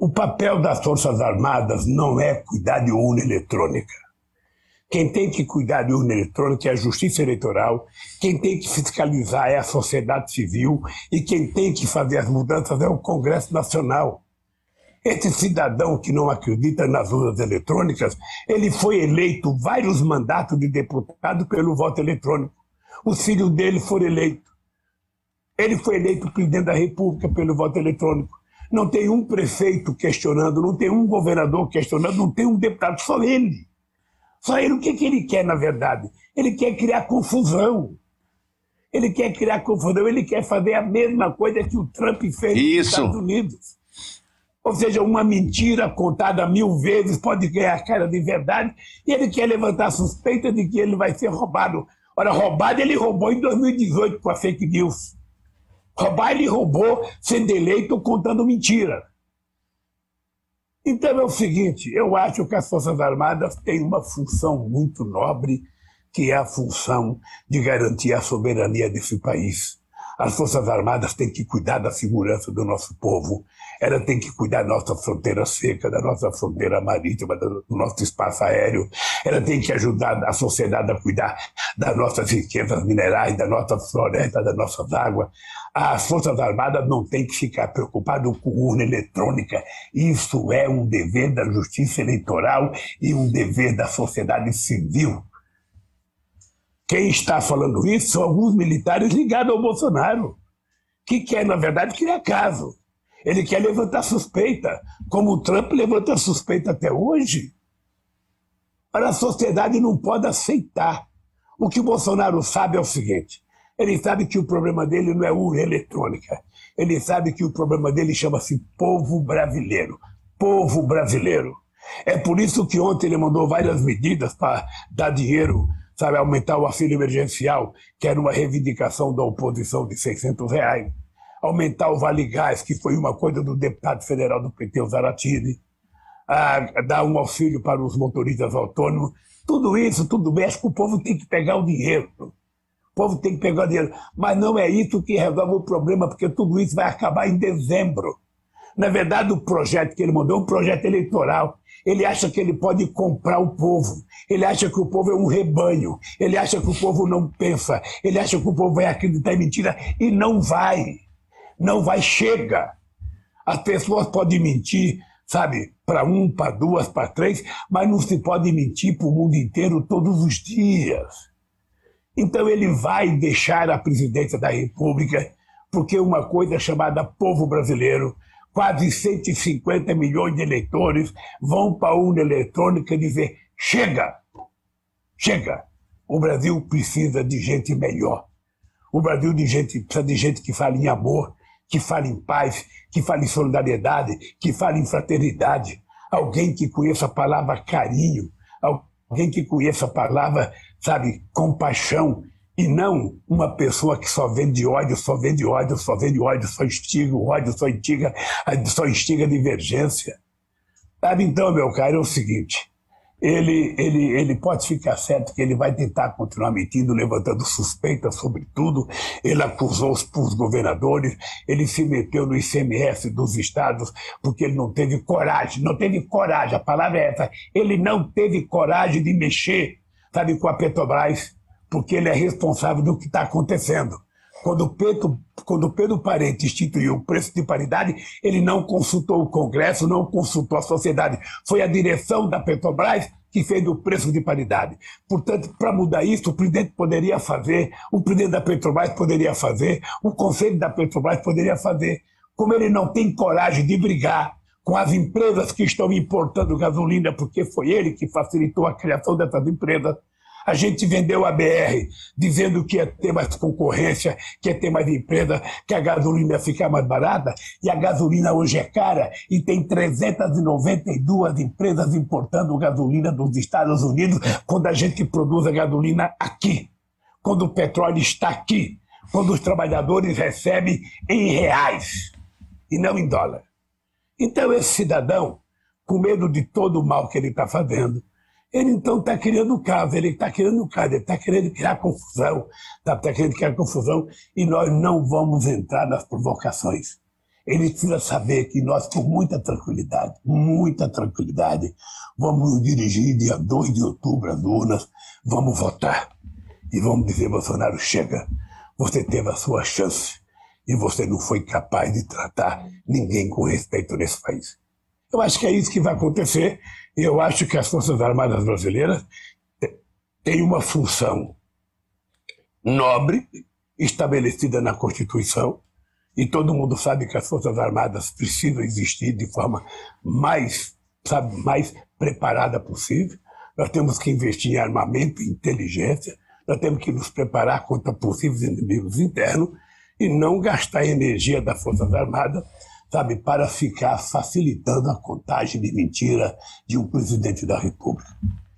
S1: O papel das Forças Armadas não é cuidar de urna eletrônica. Quem tem que cuidar de urna eletrônica é a Justiça Eleitoral, quem tem que fiscalizar é a sociedade civil e quem tem que fazer as mudanças é o Congresso Nacional. Esse cidadão que não acredita nas urnas eletrônicas, ele foi eleito vários mandatos de deputado pelo voto eletrônico. Os filhos dele foram eleitos. Ele foi eleito presidente da República pelo voto eletrônico. Não tem um prefeito questionando, não tem um governador questionando, não tem um deputado, só ele. Só ele, o que, que ele quer, na verdade? Ele quer criar confusão. Ele quer criar confusão, ele quer fazer a mesma coisa que o Trump fez Isso. nos Estados Unidos. Ou seja, uma mentira contada mil vezes pode ganhar cara de verdade e ele quer levantar suspeita de que ele vai ser roubado. Ora, roubado ele roubou em 2018 com a fake news. Roubar ele roubou sendo eleito contando mentira. Então é o seguinte: eu acho que as Forças Armadas têm uma função muito nobre, que é a função de garantir a soberania desse país. As Forças Armadas têm que cuidar da segurança do nosso povo, ela tem que cuidar da nossa fronteira seca, da nossa fronteira marítima, do nosso espaço aéreo, ela tem que ajudar a sociedade a cuidar das nossas riquezas minerais, da nossa floresta, das nossas águas. As Forças Armadas não têm que ficar preocupadas com urna eletrônica. Isso é um dever da justiça eleitoral e um dever da sociedade civil. Quem está falando isso são alguns militares ligados ao Bolsonaro, que quer, na verdade, criar caso. Ele quer levantar suspeita, como o Trump levanta suspeita até hoje. Para a sociedade não pode aceitar. O que o Bolsonaro sabe é o seguinte: ele sabe que o problema dele não é urna eletrônica. Ele sabe que o problema dele chama-se povo brasileiro. Povo brasileiro. É por isso que ontem ele mandou várias medidas para dar dinheiro, sabe, aumentar o auxílio emergencial, que era uma reivindicação da oposição de 600 reais. Aumentar o Vale Gás, que foi uma coisa do deputado federal do PT, o Zaratini. A dar um auxílio para os motoristas autônomos. Tudo isso, tudo que o povo tem que pegar o dinheiro. O povo tem que pegar dinheiro. Mas não é isso que resolve o problema, porque tudo isso vai acabar em dezembro. Na verdade, o projeto que ele mandou é um projeto eleitoral. Ele acha que ele pode comprar o povo. Ele acha que o povo é um rebanho. Ele acha que o povo não pensa. Ele acha que o povo vai acreditar em mentira. E não vai. Não vai. Chega. As pessoas podem mentir, sabe, para um, para duas, para três, mas não se pode mentir para o mundo inteiro todos os dias. Então ele vai deixar a presidência da República, porque uma coisa chamada povo brasileiro, quase 150 milhões de eleitores, vão para a urna eletrônica dizer: chega, chega. O Brasil precisa de gente melhor. O Brasil de gente, precisa de gente que fale em amor, que fale em paz, que fale em solidariedade, que fale em fraternidade. Alguém que conheça a palavra carinho, alguém que conheça a palavra sabe, compaixão, e não uma pessoa que só vende ódio, só vende ódio, só vende ódio, só instiga o ódio, só instiga, só instiga a divergência. Sabe, então, meu caro, é o seguinte, ele, ele, ele pode ficar certo que ele vai tentar continuar mentindo, levantando suspeitas sobre tudo. Ele acusou os, os governadores, ele se meteu no ICMS dos estados porque ele não teve coragem, não teve coragem, a palavra é essa, ele não teve coragem de mexer sabe, com a Petrobras, porque ele é responsável do que está acontecendo. Quando Pedro, quando Pedro Parente instituiu o preço de paridade, ele não consultou o Congresso, não consultou a sociedade. Foi a direção da Petrobras que fez o preço de paridade. Portanto, para mudar isso, o presidente poderia fazer, o presidente da Petrobras poderia fazer, o conselho da Petrobras poderia fazer. Como ele não tem coragem de brigar com as empresas que estão importando gasolina, porque foi ele que facilitou a criação dessas empresas. A gente vendeu a BR dizendo que ia ter mais concorrência, que ia ter mais empresa, que a gasolina ia ficar mais barata, e a gasolina hoje é cara, e tem 392 empresas importando gasolina dos Estados Unidos, quando a gente produz a gasolina aqui, quando o petróleo está aqui, quando os trabalhadores recebem em reais e não em dólar. Então, esse cidadão, com medo de todo o mal que ele está fazendo, ele então está criando caso, ele está criando caso, ele está querendo criar confusão, está tá querendo criar confusão, e nós não vamos entrar nas provocações. Ele precisa saber que nós, com muita tranquilidade, muita tranquilidade, vamos nos dirigir dia 2 de outubro às urnas, vamos votar e vamos dizer: Bolsonaro, chega, você teve a sua chance e você não foi capaz de tratar ninguém com respeito nesse país. Eu acho que é isso que vai acontecer. Eu acho que as Forças Armadas Brasileiras têm uma função nobre, estabelecida na Constituição, e todo mundo sabe que as Forças Armadas precisam existir de forma mais, sabe, mais preparada possível. Nós temos que investir em armamento e inteligência, nós temos que nos preparar contra possíveis inimigos internos e não gastar energia das Forças Armadas, sabe, para ficar facilitando a contagem de mentira de um presidente da República.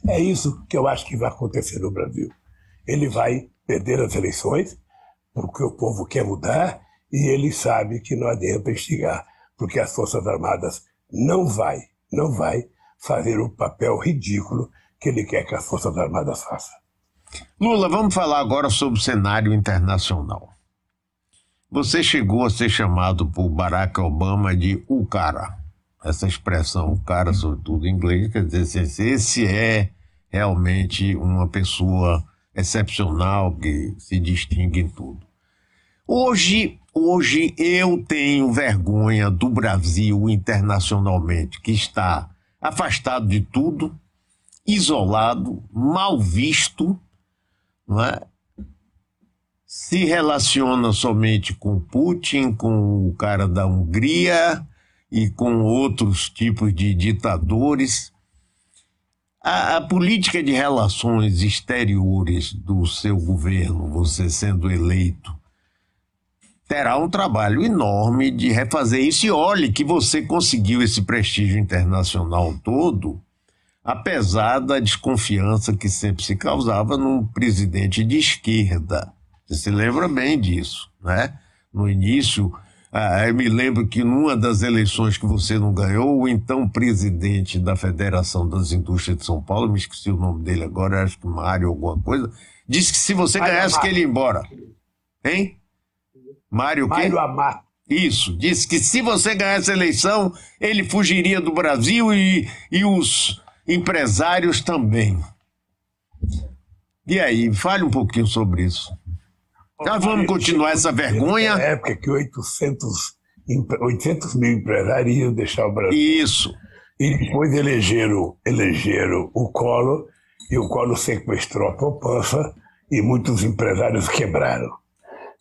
S1: É isso que eu acho que vai acontecer no Brasil. Ele vai perder as eleições, porque o povo quer mudar, e ele sabe que não adianta instigar, porque as Forças Armadas não vai, não vai fazer o papel ridículo que ele quer que as Forças Armadas façam.
S2: Lula, vamos falar agora sobre o cenário internacional. Você chegou a ser chamado por Barack Obama de o cara. Essa expressão, o cara, sobretudo em inglês, quer dizer, esse é realmente uma pessoa excepcional que se distingue em tudo. Hoje, hoje eu tenho vergonha do Brasil internacionalmente, que está afastado de tudo, isolado, mal visto, não é? Se relaciona somente com Putin, com o cara da Hungria e com outros tipos de ditadores. A, a, política de relações exteriores do seu governo, você sendo eleito, terá um trabalho enorme de refazer isso. E olhe que você conseguiu esse prestígio internacional todo, apesar da desconfiança que sempre se causava num presidente de esquerda. Você se lembra bem disso, né? No início, ah, eu me lembro que numa das eleições que você não ganhou, o então presidente da Federação das Indústrias de São Paulo, me esqueci o nome dele agora, acho que Mário alguma coisa, disse que se você ganhasse, que ele ia embora. Hein? Mário?
S1: Mário Amato.
S2: Isso, disse que se você ganhasse a eleição, ele fugiria do Brasil e, e os empresários também. E aí, fale um pouquinho sobre isso. Nós vamos continuar essa vergonha.
S1: Na época que 800, 800 mil empresários iam deixar o Brasil.
S2: Isso.
S1: E depois elegeram, elegeram o Collor, e o Collor sequestrou a poupança, e muitos empresários quebraram.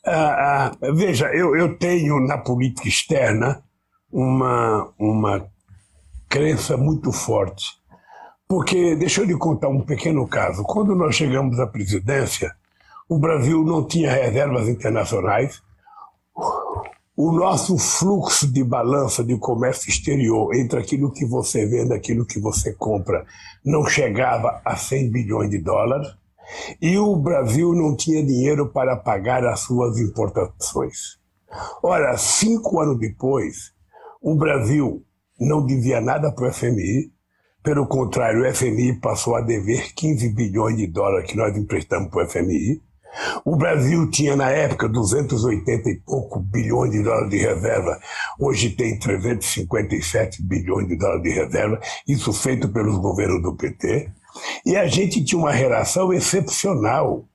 S1: Ah, ah, veja, eu, eu tenho na política externa uma, uma crença muito forte. Porque, deixa eu lhe contar um pequeno caso. Quando nós chegamos à presidência, o Brasil não tinha reservas internacionais. O nosso fluxo de balança de comércio exterior entre aquilo que você vende e aquilo que você compra não chegava a 100 bilhões de dólares. E o Brasil não tinha dinheiro para pagar as suas importações. Ora, cinco anos depois, o Brasil não devia nada para o FMI, pelo contrário, o FMI passou a dever 15 bilhões de dólares que nós emprestamos para o FMI. O Brasil tinha, na época, 280 e pouco bilhões de dólares de reserva. Hoje tem 357 bilhões de dólares de reserva, isso feito pelos governos do PT. E a gente tinha uma relação excepcional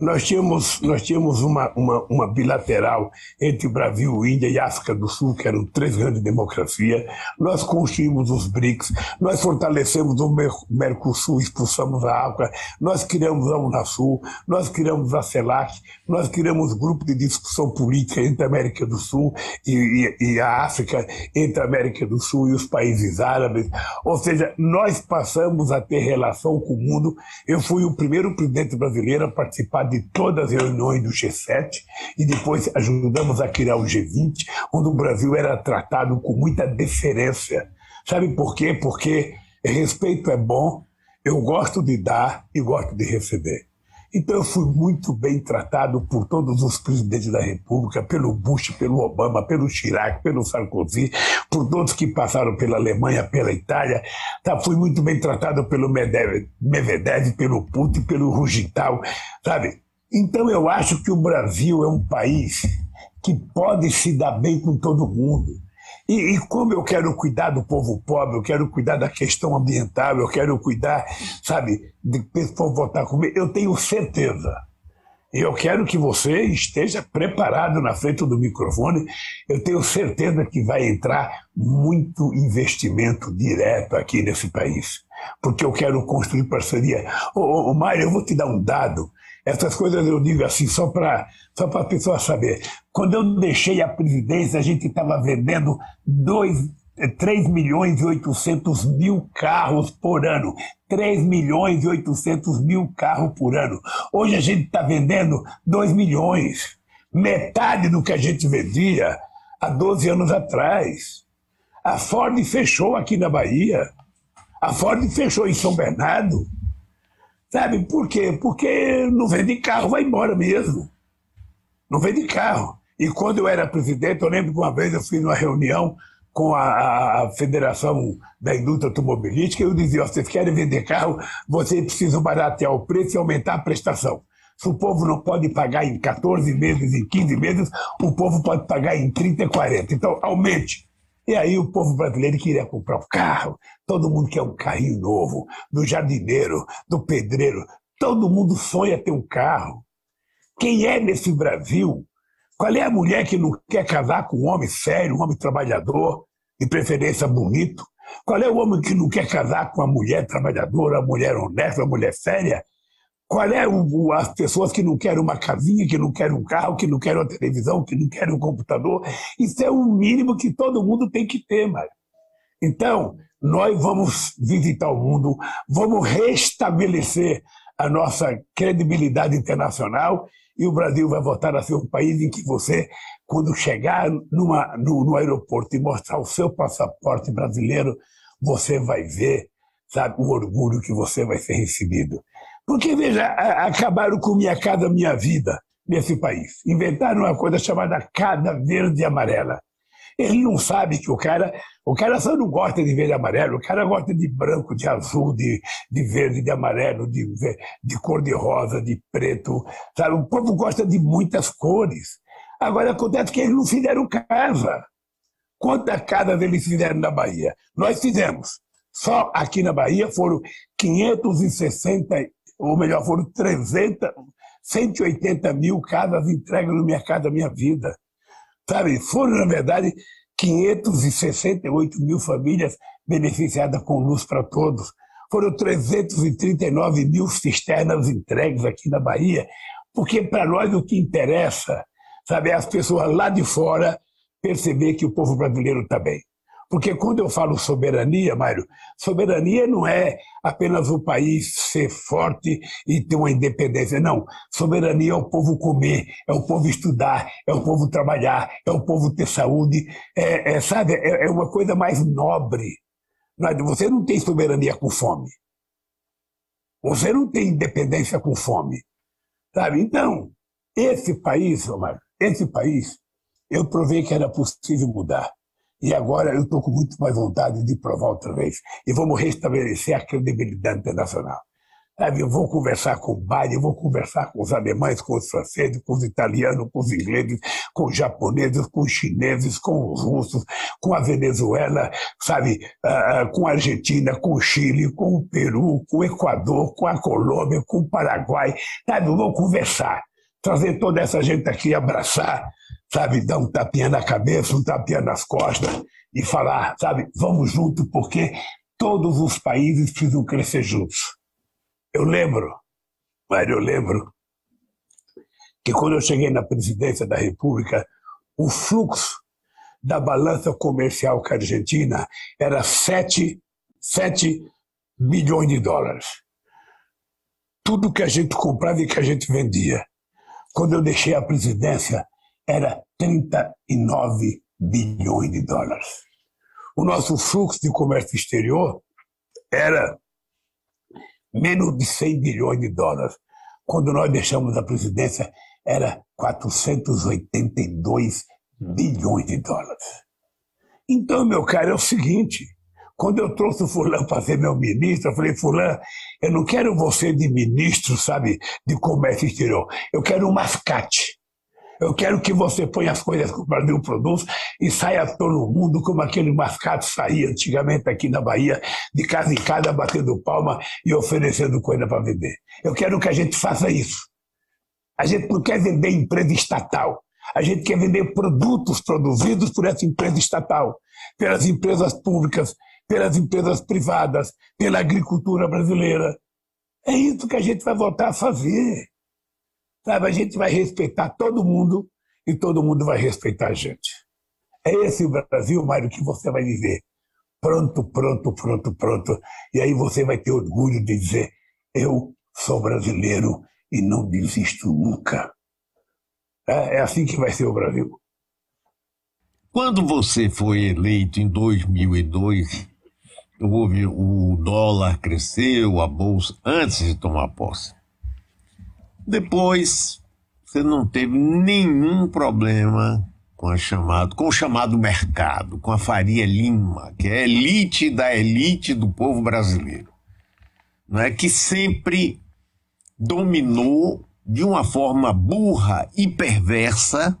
S1: nós tínhamos, nós tínhamos uma, uma, uma bilateral entre Brasil, Índia e África do Sul, que eram três grandes democracias. Nós construímos os BRICS, nós fortalecemos o Mercosul, expulsamos a África, nós criamos a Unasul, nós criamos a CELAC, nós criamos grupo de discussão política entre a América do Sul e, e, e a África, entre a América do Sul e os países árabes. Ou seja, nós passamos a ter relação com o mundo. Eu fui o primeiro presidente brasileiro a participar de todas as reuniões do G7 e depois ajudamos a criar o G20, onde o Brasil era tratado com muita deferência. Sabe por quê? Porque respeito é bom, eu gosto de dar e gosto de receber. Então eu fui muito bem tratado por todos os presidentes da República, pelo Bush, pelo Obama, pelo Chirac, pelo Sarkozy, por todos que passaram pela Alemanha, pela Itália. Tá, fui muito bem tratado pelo Medvedev, pelo Putin, pelo Rugital, sabe? Então eu acho que o Brasil é um país que pode se dar bem com todo mundo. E, e, como eu quero cuidar do povo pobre, eu quero cuidar da questão ambiental, eu quero cuidar, sabe, de pessoal votar comigo, eu tenho certeza. Eu quero que você esteja preparado na frente do microfone. Eu tenho certeza que vai entrar muito investimento direto aqui nesse país. Porque eu quero construir parceria. Ô, ô, ô Mário, eu vou te dar um dado. Essas coisas eu digo assim, só para só a pessoa saber. Quando eu deixei a presidência, a gente estava vendendo 2, 3 milhões e 800 mil carros por ano. 3 milhões e 800 mil carros por ano. Hoje a gente está vendendo 2 milhões. Metade do que a gente vendia há 12 anos atrás. A Ford fechou aqui na Bahia. A Ford fechou em São Bernardo. Sabe por quê? Porque não vende carro, vai embora mesmo. Não vende carro. E quando eu era presidente, eu lembro que uma vez eu fiz uma reunião com a, a Federação da Indústria Automobilística e eu dizia: vocês querem vender carro, vocês precisam baratear o preço e aumentar a prestação. Se o povo não pode pagar em 14 meses, em 15 meses, o povo pode pagar em 30 e 40. Então, aumente. E aí o povo brasileiro queria comprar um carro, todo mundo quer um carrinho novo, do jardineiro, do pedreiro, todo mundo sonha ter um carro. Quem é nesse Brasil? Qual é a mulher que não quer casar com um homem sério, um homem trabalhador, de preferência bonito? Qual é o homem que não quer casar com uma mulher trabalhadora, uma mulher honesta, uma mulher séria? Qual é o, as pessoas que não querem uma casinha, que não querem um carro, que não querem uma televisão, que não querem um computador? Isso é o mínimo que todo mundo tem que ter, Mário. Então, nós vamos visitar o mundo, vamos restabelecer a nossa credibilidade internacional e o Brasil vai voltar a ser um país em que você, quando chegar numa, no, no aeroporto e mostrar o seu passaporte brasileiro, você vai ver sabe, o orgulho que você vai ser recebido. Porque, veja, acabaram com Minha Casa Minha Vida nesse país. Inventaram uma coisa chamada Cada Verde e Amarela. Ele não sabe que o cara, o cara só não gosta de verde e amarelo, o cara gosta de branco, de azul, de, de verde, de amarelo, de, de cor de rosa, de preto. Sabe? O povo gosta de muitas cores. Agora acontece que eles não fizeram casa. Quantas casas eles fizeram na Bahia? Nós fizemos. Só aqui na Bahia foram 560 ou melhor, foram 300, 180 mil casas entregues no mercado da minha vida. Sabe, foram, na verdade, 568 mil famílias beneficiadas com luz para todos. Foram 339 mil cisternas entregues aqui na Bahia, porque para nós o que interessa, sabe, é as pessoas lá de fora perceber que o povo brasileiro está bem. Porque quando eu falo soberania, Mário, soberania não é apenas o país ser forte e ter uma independência. Não. Soberania é o povo comer, é o povo estudar, é o povo trabalhar, é o povo ter saúde. É, é sabe, é, é uma coisa mais nobre. Você não tem soberania com fome. Você não tem independência com fome. Sabe? Então, esse país, Mário, esse país, eu provei que era possível mudar. E agora eu estou com muito mais vontade de provar outra vez. E vamos restabelecer a credibilidade internacional. Sabe, eu vou conversar com o Biden, eu vou conversar com os alemães, com os franceses, com os italianos, com os ingleses, com os japoneses, com os chineses, com os russos, com a Venezuela, sabe, uh, com a Argentina, com o Chile, com o Peru, com o Equador, com a Colômbia, com o Paraguai. Sabe, eu vou conversar, trazer toda essa gente aqui, abraçar, sabe, dar um tapinha na cabeça, um tapinha nas costas e falar, sabe, vamos junto porque todos os países precisam crescer juntos. Eu lembro, Mário, eu lembro que quando eu cheguei na presidência da República, o fluxo da balança comercial com a Argentina era 7, 7 bilhões de dólares. Tudo que a gente comprava e que a gente vendia. Quando eu deixei a presidência, era 39 bilhões de dólares. O nosso fluxo de comércio exterior era menos de 100 bilhões de dólares. Quando nós deixamos a presidência, era 482 bilhões de dólares. Então, meu caro, é o seguinte: quando eu trouxe o Fulano para ser meu ministro, eu falei, Fulano, eu não quero você de ministro, sabe, de comércio exterior. Eu quero um mascate. Eu quero que você ponha as coisas que o Brasil produz e saia todo mundo como aquele mascate saía antigamente aqui na Bahia, de casa em casa, batendo palma e oferecendo coisa para vender. Eu quero que a gente faça isso. A gente não quer vender empresa estatal. A gente quer vender produtos produzidos por essa empresa estatal, pelas empresas públicas, pelas empresas privadas, pela agricultura brasileira. É isso que a gente vai voltar a fazer. Sabe, a gente vai respeitar todo mundo e todo mundo vai respeitar a gente. É esse o Brasil, Mário, que você vai viver. Pronto, pronto, pronto, pronto. E aí você vai ter orgulho de dizer: eu sou brasileiro e não desisto nunca. É, é assim que vai ser o Brasil.
S2: Quando você foi eleito em 2002, houve o dólar cresceu, a bolsa antes de tomar posse. Depois, você não teve nenhum problema com, a chamado, com o chamado mercado, com a Faria Lima, que é a elite da elite do povo brasileiro. Não é que sempre dominou de uma forma burra e perversa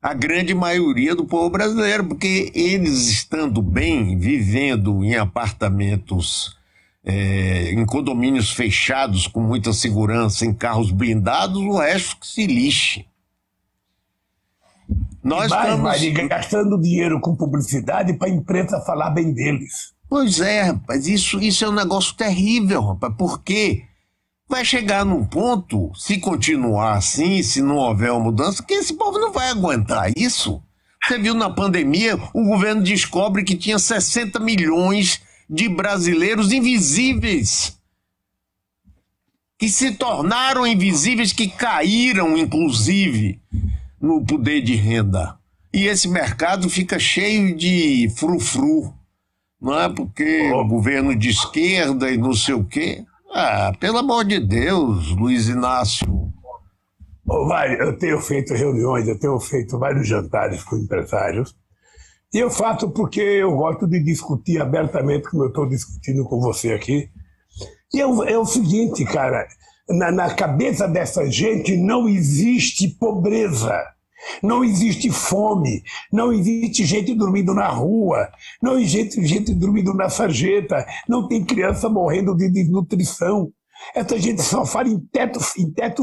S2: a grande maioria do povo brasileiro, porque eles estando bem, vivendo em apartamentos é, em condomínios fechados com muita segurança, em carros blindados, o resto que se lixe.
S1: Nós vai, estamos vai, gastando dinheiro com publicidade para a imprensa falar bem deles.
S2: Pois é, rapaz, isso, isso é um negócio terrível, rapaz, porque vai chegar num ponto, se continuar assim, se não houver uma mudança, que esse povo não vai aguentar isso. Você viu na pandemia, o governo descobre que tinha 60 milhões de brasileiros invisíveis, que se tornaram invisíveis, que caíram, inclusive, no poder de renda. E esse mercado fica cheio de frufru, não é? Porque oh. o governo de esquerda e não sei o quê. Ah, pelo amor de Deus, Luiz Inácio.
S1: Oh, vai, eu tenho feito reuniões, eu tenho feito vários jantares com empresários e eu faço porque eu gosto de discutir abertamente, como eu estou discutindo com você aqui. E é o, é o seguinte, cara, na, na cabeça dessa gente não existe pobreza. Não existe fome, não existe gente dormindo na rua, não existe gente dormindo na sarjeta, não tem criança morrendo de desnutrição. Essa gente só fala em teto, em, teto,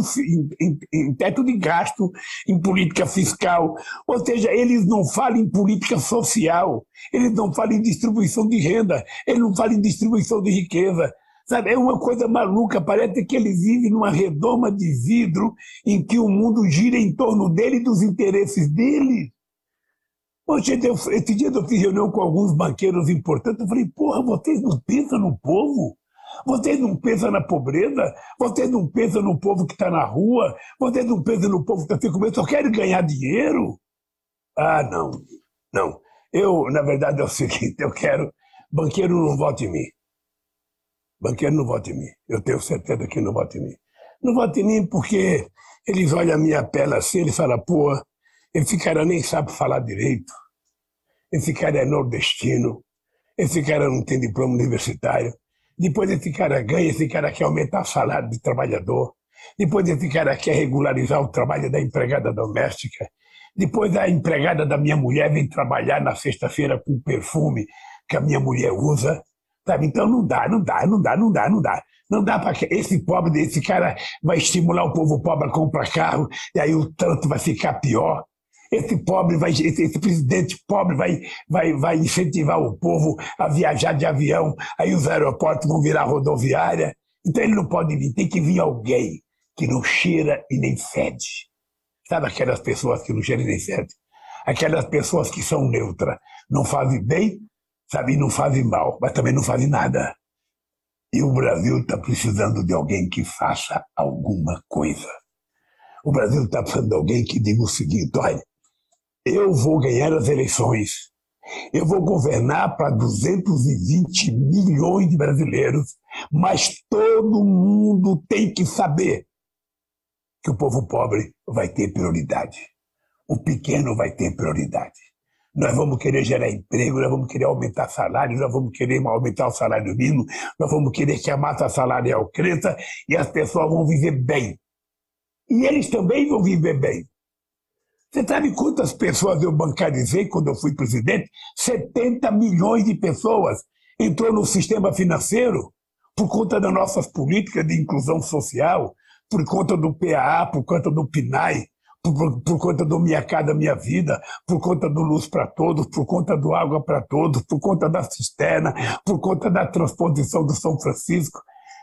S1: em, em, teto de gasto, em política fiscal. Ou seja, eles não falam em política social, eles não falam em distribuição de renda, eles não falam em distribuição de riqueza. Sabe, é uma coisa maluca, parece que eles vivem numa redoma de vidro em que o mundo gira em torno dele e dos interesses dele. Poxa, esse dia eu fiz reunião com alguns banqueiros importantes, eu falei, porra, vocês não pensam no povo? Vocês não pensam na pobreza? Vocês não pensam no povo que está na rua? Vocês não pensam no povo que está sem comer? Só querem ganhar dinheiro? Ah, não. Não. Eu, na verdade, é o [laughs] seguinte: eu quero. Banqueiro não vota em mim. Banqueiro não vota em mim. Eu tenho certeza que não vota em mim. Não vota em mim porque eles olham a minha pele assim, eles falam, pô, esse cara nem sabe falar direito. Esse cara é nordestino. Esse cara não tem diploma universitário. Depois esse cara ganha, esse cara quer aumentar o salário do trabalhador. Depois esse cara quer regularizar o trabalho da empregada doméstica. Depois a empregada da minha mulher vem trabalhar na sexta-feira com perfume que a minha mulher usa. Sabe? Então não dá, não dá, não dá, não dá, não dá. Não dá para esse pobre, esse cara vai estimular o povo pobre a comprar carro, e aí o tanto vai ficar pior. Esse pobre vai, esse, esse, presidente pobre vai, vai, vai incentivar o povo a viajar de avião, aí os aeroportos vão virar rodoviária. Então ele não pode vir, tem que vir alguém que não cheira e nem fede. Sabe aquelas pessoas que não cheiram e nem fedem? Aquelas pessoas que são neutras, não fazem bem, sabe, não fazem mal, mas também não fazem nada. E o Brasil está precisando de alguém que faça alguma coisa. O Brasil está precisando de alguém que diga o seguinte: olha, eu vou ganhar as eleições. Eu vou governar para 220 milhões de brasileiros, mas todo mundo tem que saber que o povo pobre vai ter prioridade. O pequeno vai ter prioridade. Nós vamos querer gerar emprego, nós vamos querer aumentar salário, nós vamos querer aumentar o salário mínimo, nós vamos querer que a massa salarial cresça e as pessoas vão viver bem. E eles também vão viver bem. Você sabe quantas pessoas eu bancarizei quando eu fui presidente? 70 milhões de pessoas entrou no sistema financeiro por conta das nossas políticas de inclusão social, por conta do PAA, por conta do PNAE, por, por conta do Minha Casa Minha Vida, por conta do Luz para Todos, por conta do Água para Todos, por conta da cisterna, por conta da transposição do São Francisco.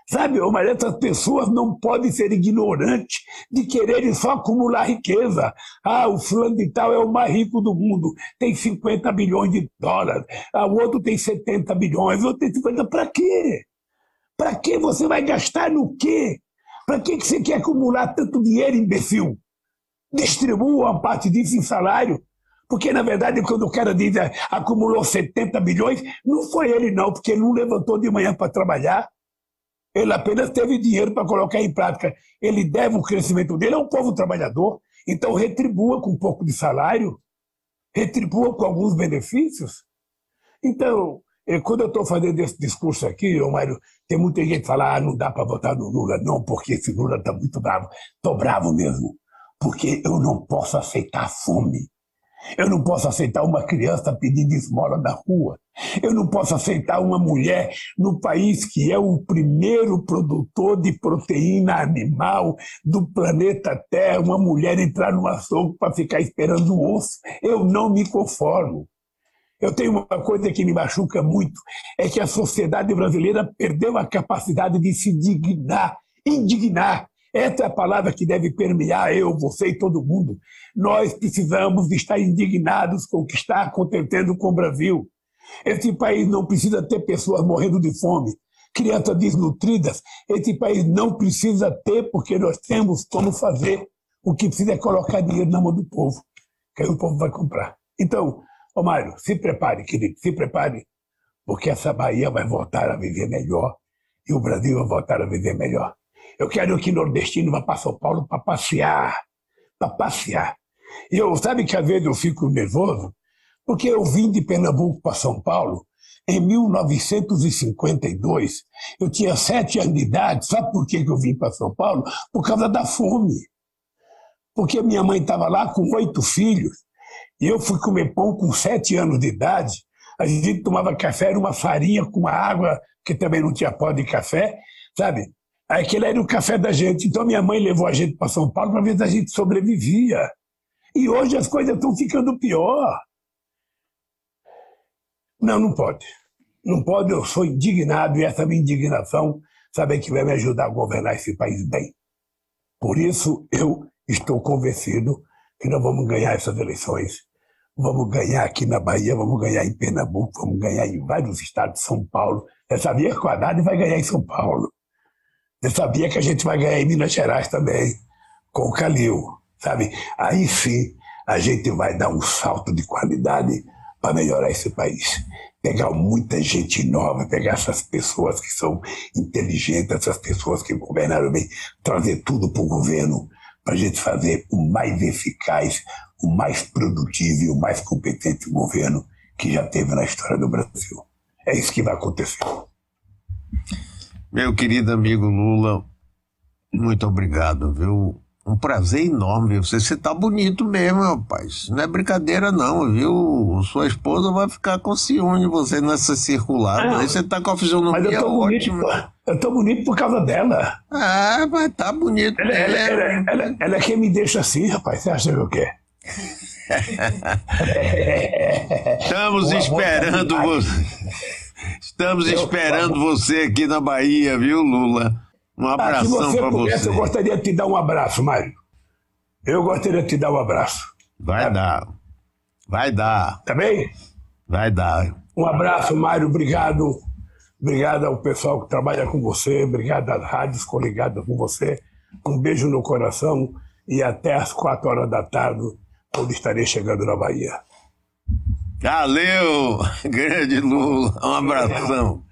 S1: Sabe, mas essas pessoas não podem ser ignorantes de quererem só acumular riqueza. Ah, o fulano de tal é o mais rico do mundo, tem 50 bilhões de dólares, ah, o outro tem 70 bilhões, o outro tem 50. Para quê? Para que você vai gastar no quê? Para que você quer acumular tanto dinheiro, imbecil? Distribua uma parte disso em salário. Porque, na verdade, quando o cara diz ah, acumulou 70 bilhões, não foi ele, não, porque ele não levantou de manhã para trabalhar. Ele apenas teve dinheiro para colocar em prática. Ele deve o crescimento dele ao povo trabalhador. Então, retribua com um pouco de salário, retribua com alguns benefícios. Então, eh, quando eu estou fazendo esse discurso aqui, Mário, tem muita gente que fala, ah, não dá para votar no Lula. Não, porque esse Lula está muito bravo. Estou bravo mesmo, porque eu não posso aceitar fome. Eu não posso aceitar uma criança pedindo esmola na rua. Eu não posso aceitar uma mulher no país que é o primeiro produtor de proteína animal do planeta Terra, uma mulher entrar no açougue para ficar esperando o osso. Eu não me conformo. Eu tenho uma coisa que me machuca muito, é que a sociedade brasileira perdeu a capacidade de se dignar, indignar essa é a palavra que deve permear eu, você e todo mundo. Nós precisamos estar indignados com o que está acontecendo com o Brasil. Esse país não precisa ter pessoas morrendo de fome, crianças desnutridas. Esse país não precisa ter, porque nós temos como fazer. O que precisa é colocar dinheiro na mão do povo, que aí o povo vai comprar. Então, Mário, se prepare, querido, se prepare, porque essa Bahia vai voltar a viver melhor e o Brasil vai voltar a viver melhor. Eu quero que nordestino vá para São Paulo para passear, para passear. E eu, sabe que às vezes eu fico nervoso? Porque eu vim de Pernambuco para São Paulo em 1952. Eu tinha sete anos de idade. Sabe por que eu vim para São Paulo? Por causa da fome. Porque minha mãe estava lá com oito filhos e eu fui comer pão com sete anos de idade. A gente tomava café, era uma farinha com água, que também não tinha pó de café, sabe? Aquele era o café da gente. Então minha mãe levou a gente para São Paulo para ver se a gente sobrevivia. E hoje as coisas estão ficando pior. Não, não pode. Não pode, eu sou indignado e essa minha indignação, sabe que vai me ajudar a governar esse país bem. Por isso eu estou convencido que nós vamos ganhar essas eleições. Vamos ganhar aqui na Bahia, vamos ganhar em Pernambuco, vamos ganhar em vários estados de São Paulo. Essa sabia o Haddad vai ganhar em São Paulo. Eu sabia que a gente vai ganhar em Minas Gerais também, com o Calil, sabe? Aí sim a gente vai dar um salto de qualidade para melhorar esse país. Pegar muita gente nova, pegar essas pessoas que são inteligentes, essas pessoas que governaram bem, trazer tudo para o governo, para a gente fazer o mais eficaz, o mais produtivo e o mais competente governo que já teve na história do Brasil. É isso que vai acontecer.
S2: Meu querido amigo Lula, muito obrigado, viu? Um prazer enorme você. Você tá bonito mesmo, rapaz. Não é brincadeira, não, viu? Sua esposa vai ficar com ciúme de você nessa circulada. Aí você tá com a fisionomia
S1: mas eu tô
S2: ótima.
S1: Bonito, eu tô bonito por causa dela.
S2: É, mas tá bonito.
S1: Ela, ela, ela, ela, ela é quem me deixa assim, rapaz. Você acha que eu quero? [laughs]
S2: Estamos esperando você. Estamos esperando você aqui na Bahia, viu, Lula? Um ah, abração para você.
S1: você. Eu gostaria de te dar um abraço, Mário. Eu gostaria de te dar um abraço.
S2: Vai tá? dar. Vai dar.
S1: Tá bem?
S2: Vai dar.
S1: Um abraço, Mário. Obrigado. Obrigado ao pessoal que trabalha com você. Obrigado às rádios coligadas com você. Um beijo no coração e até às quatro horas da tarde, quando estarei chegando na Bahia.
S2: Valeu, [laughs] grande Lula. Um abração.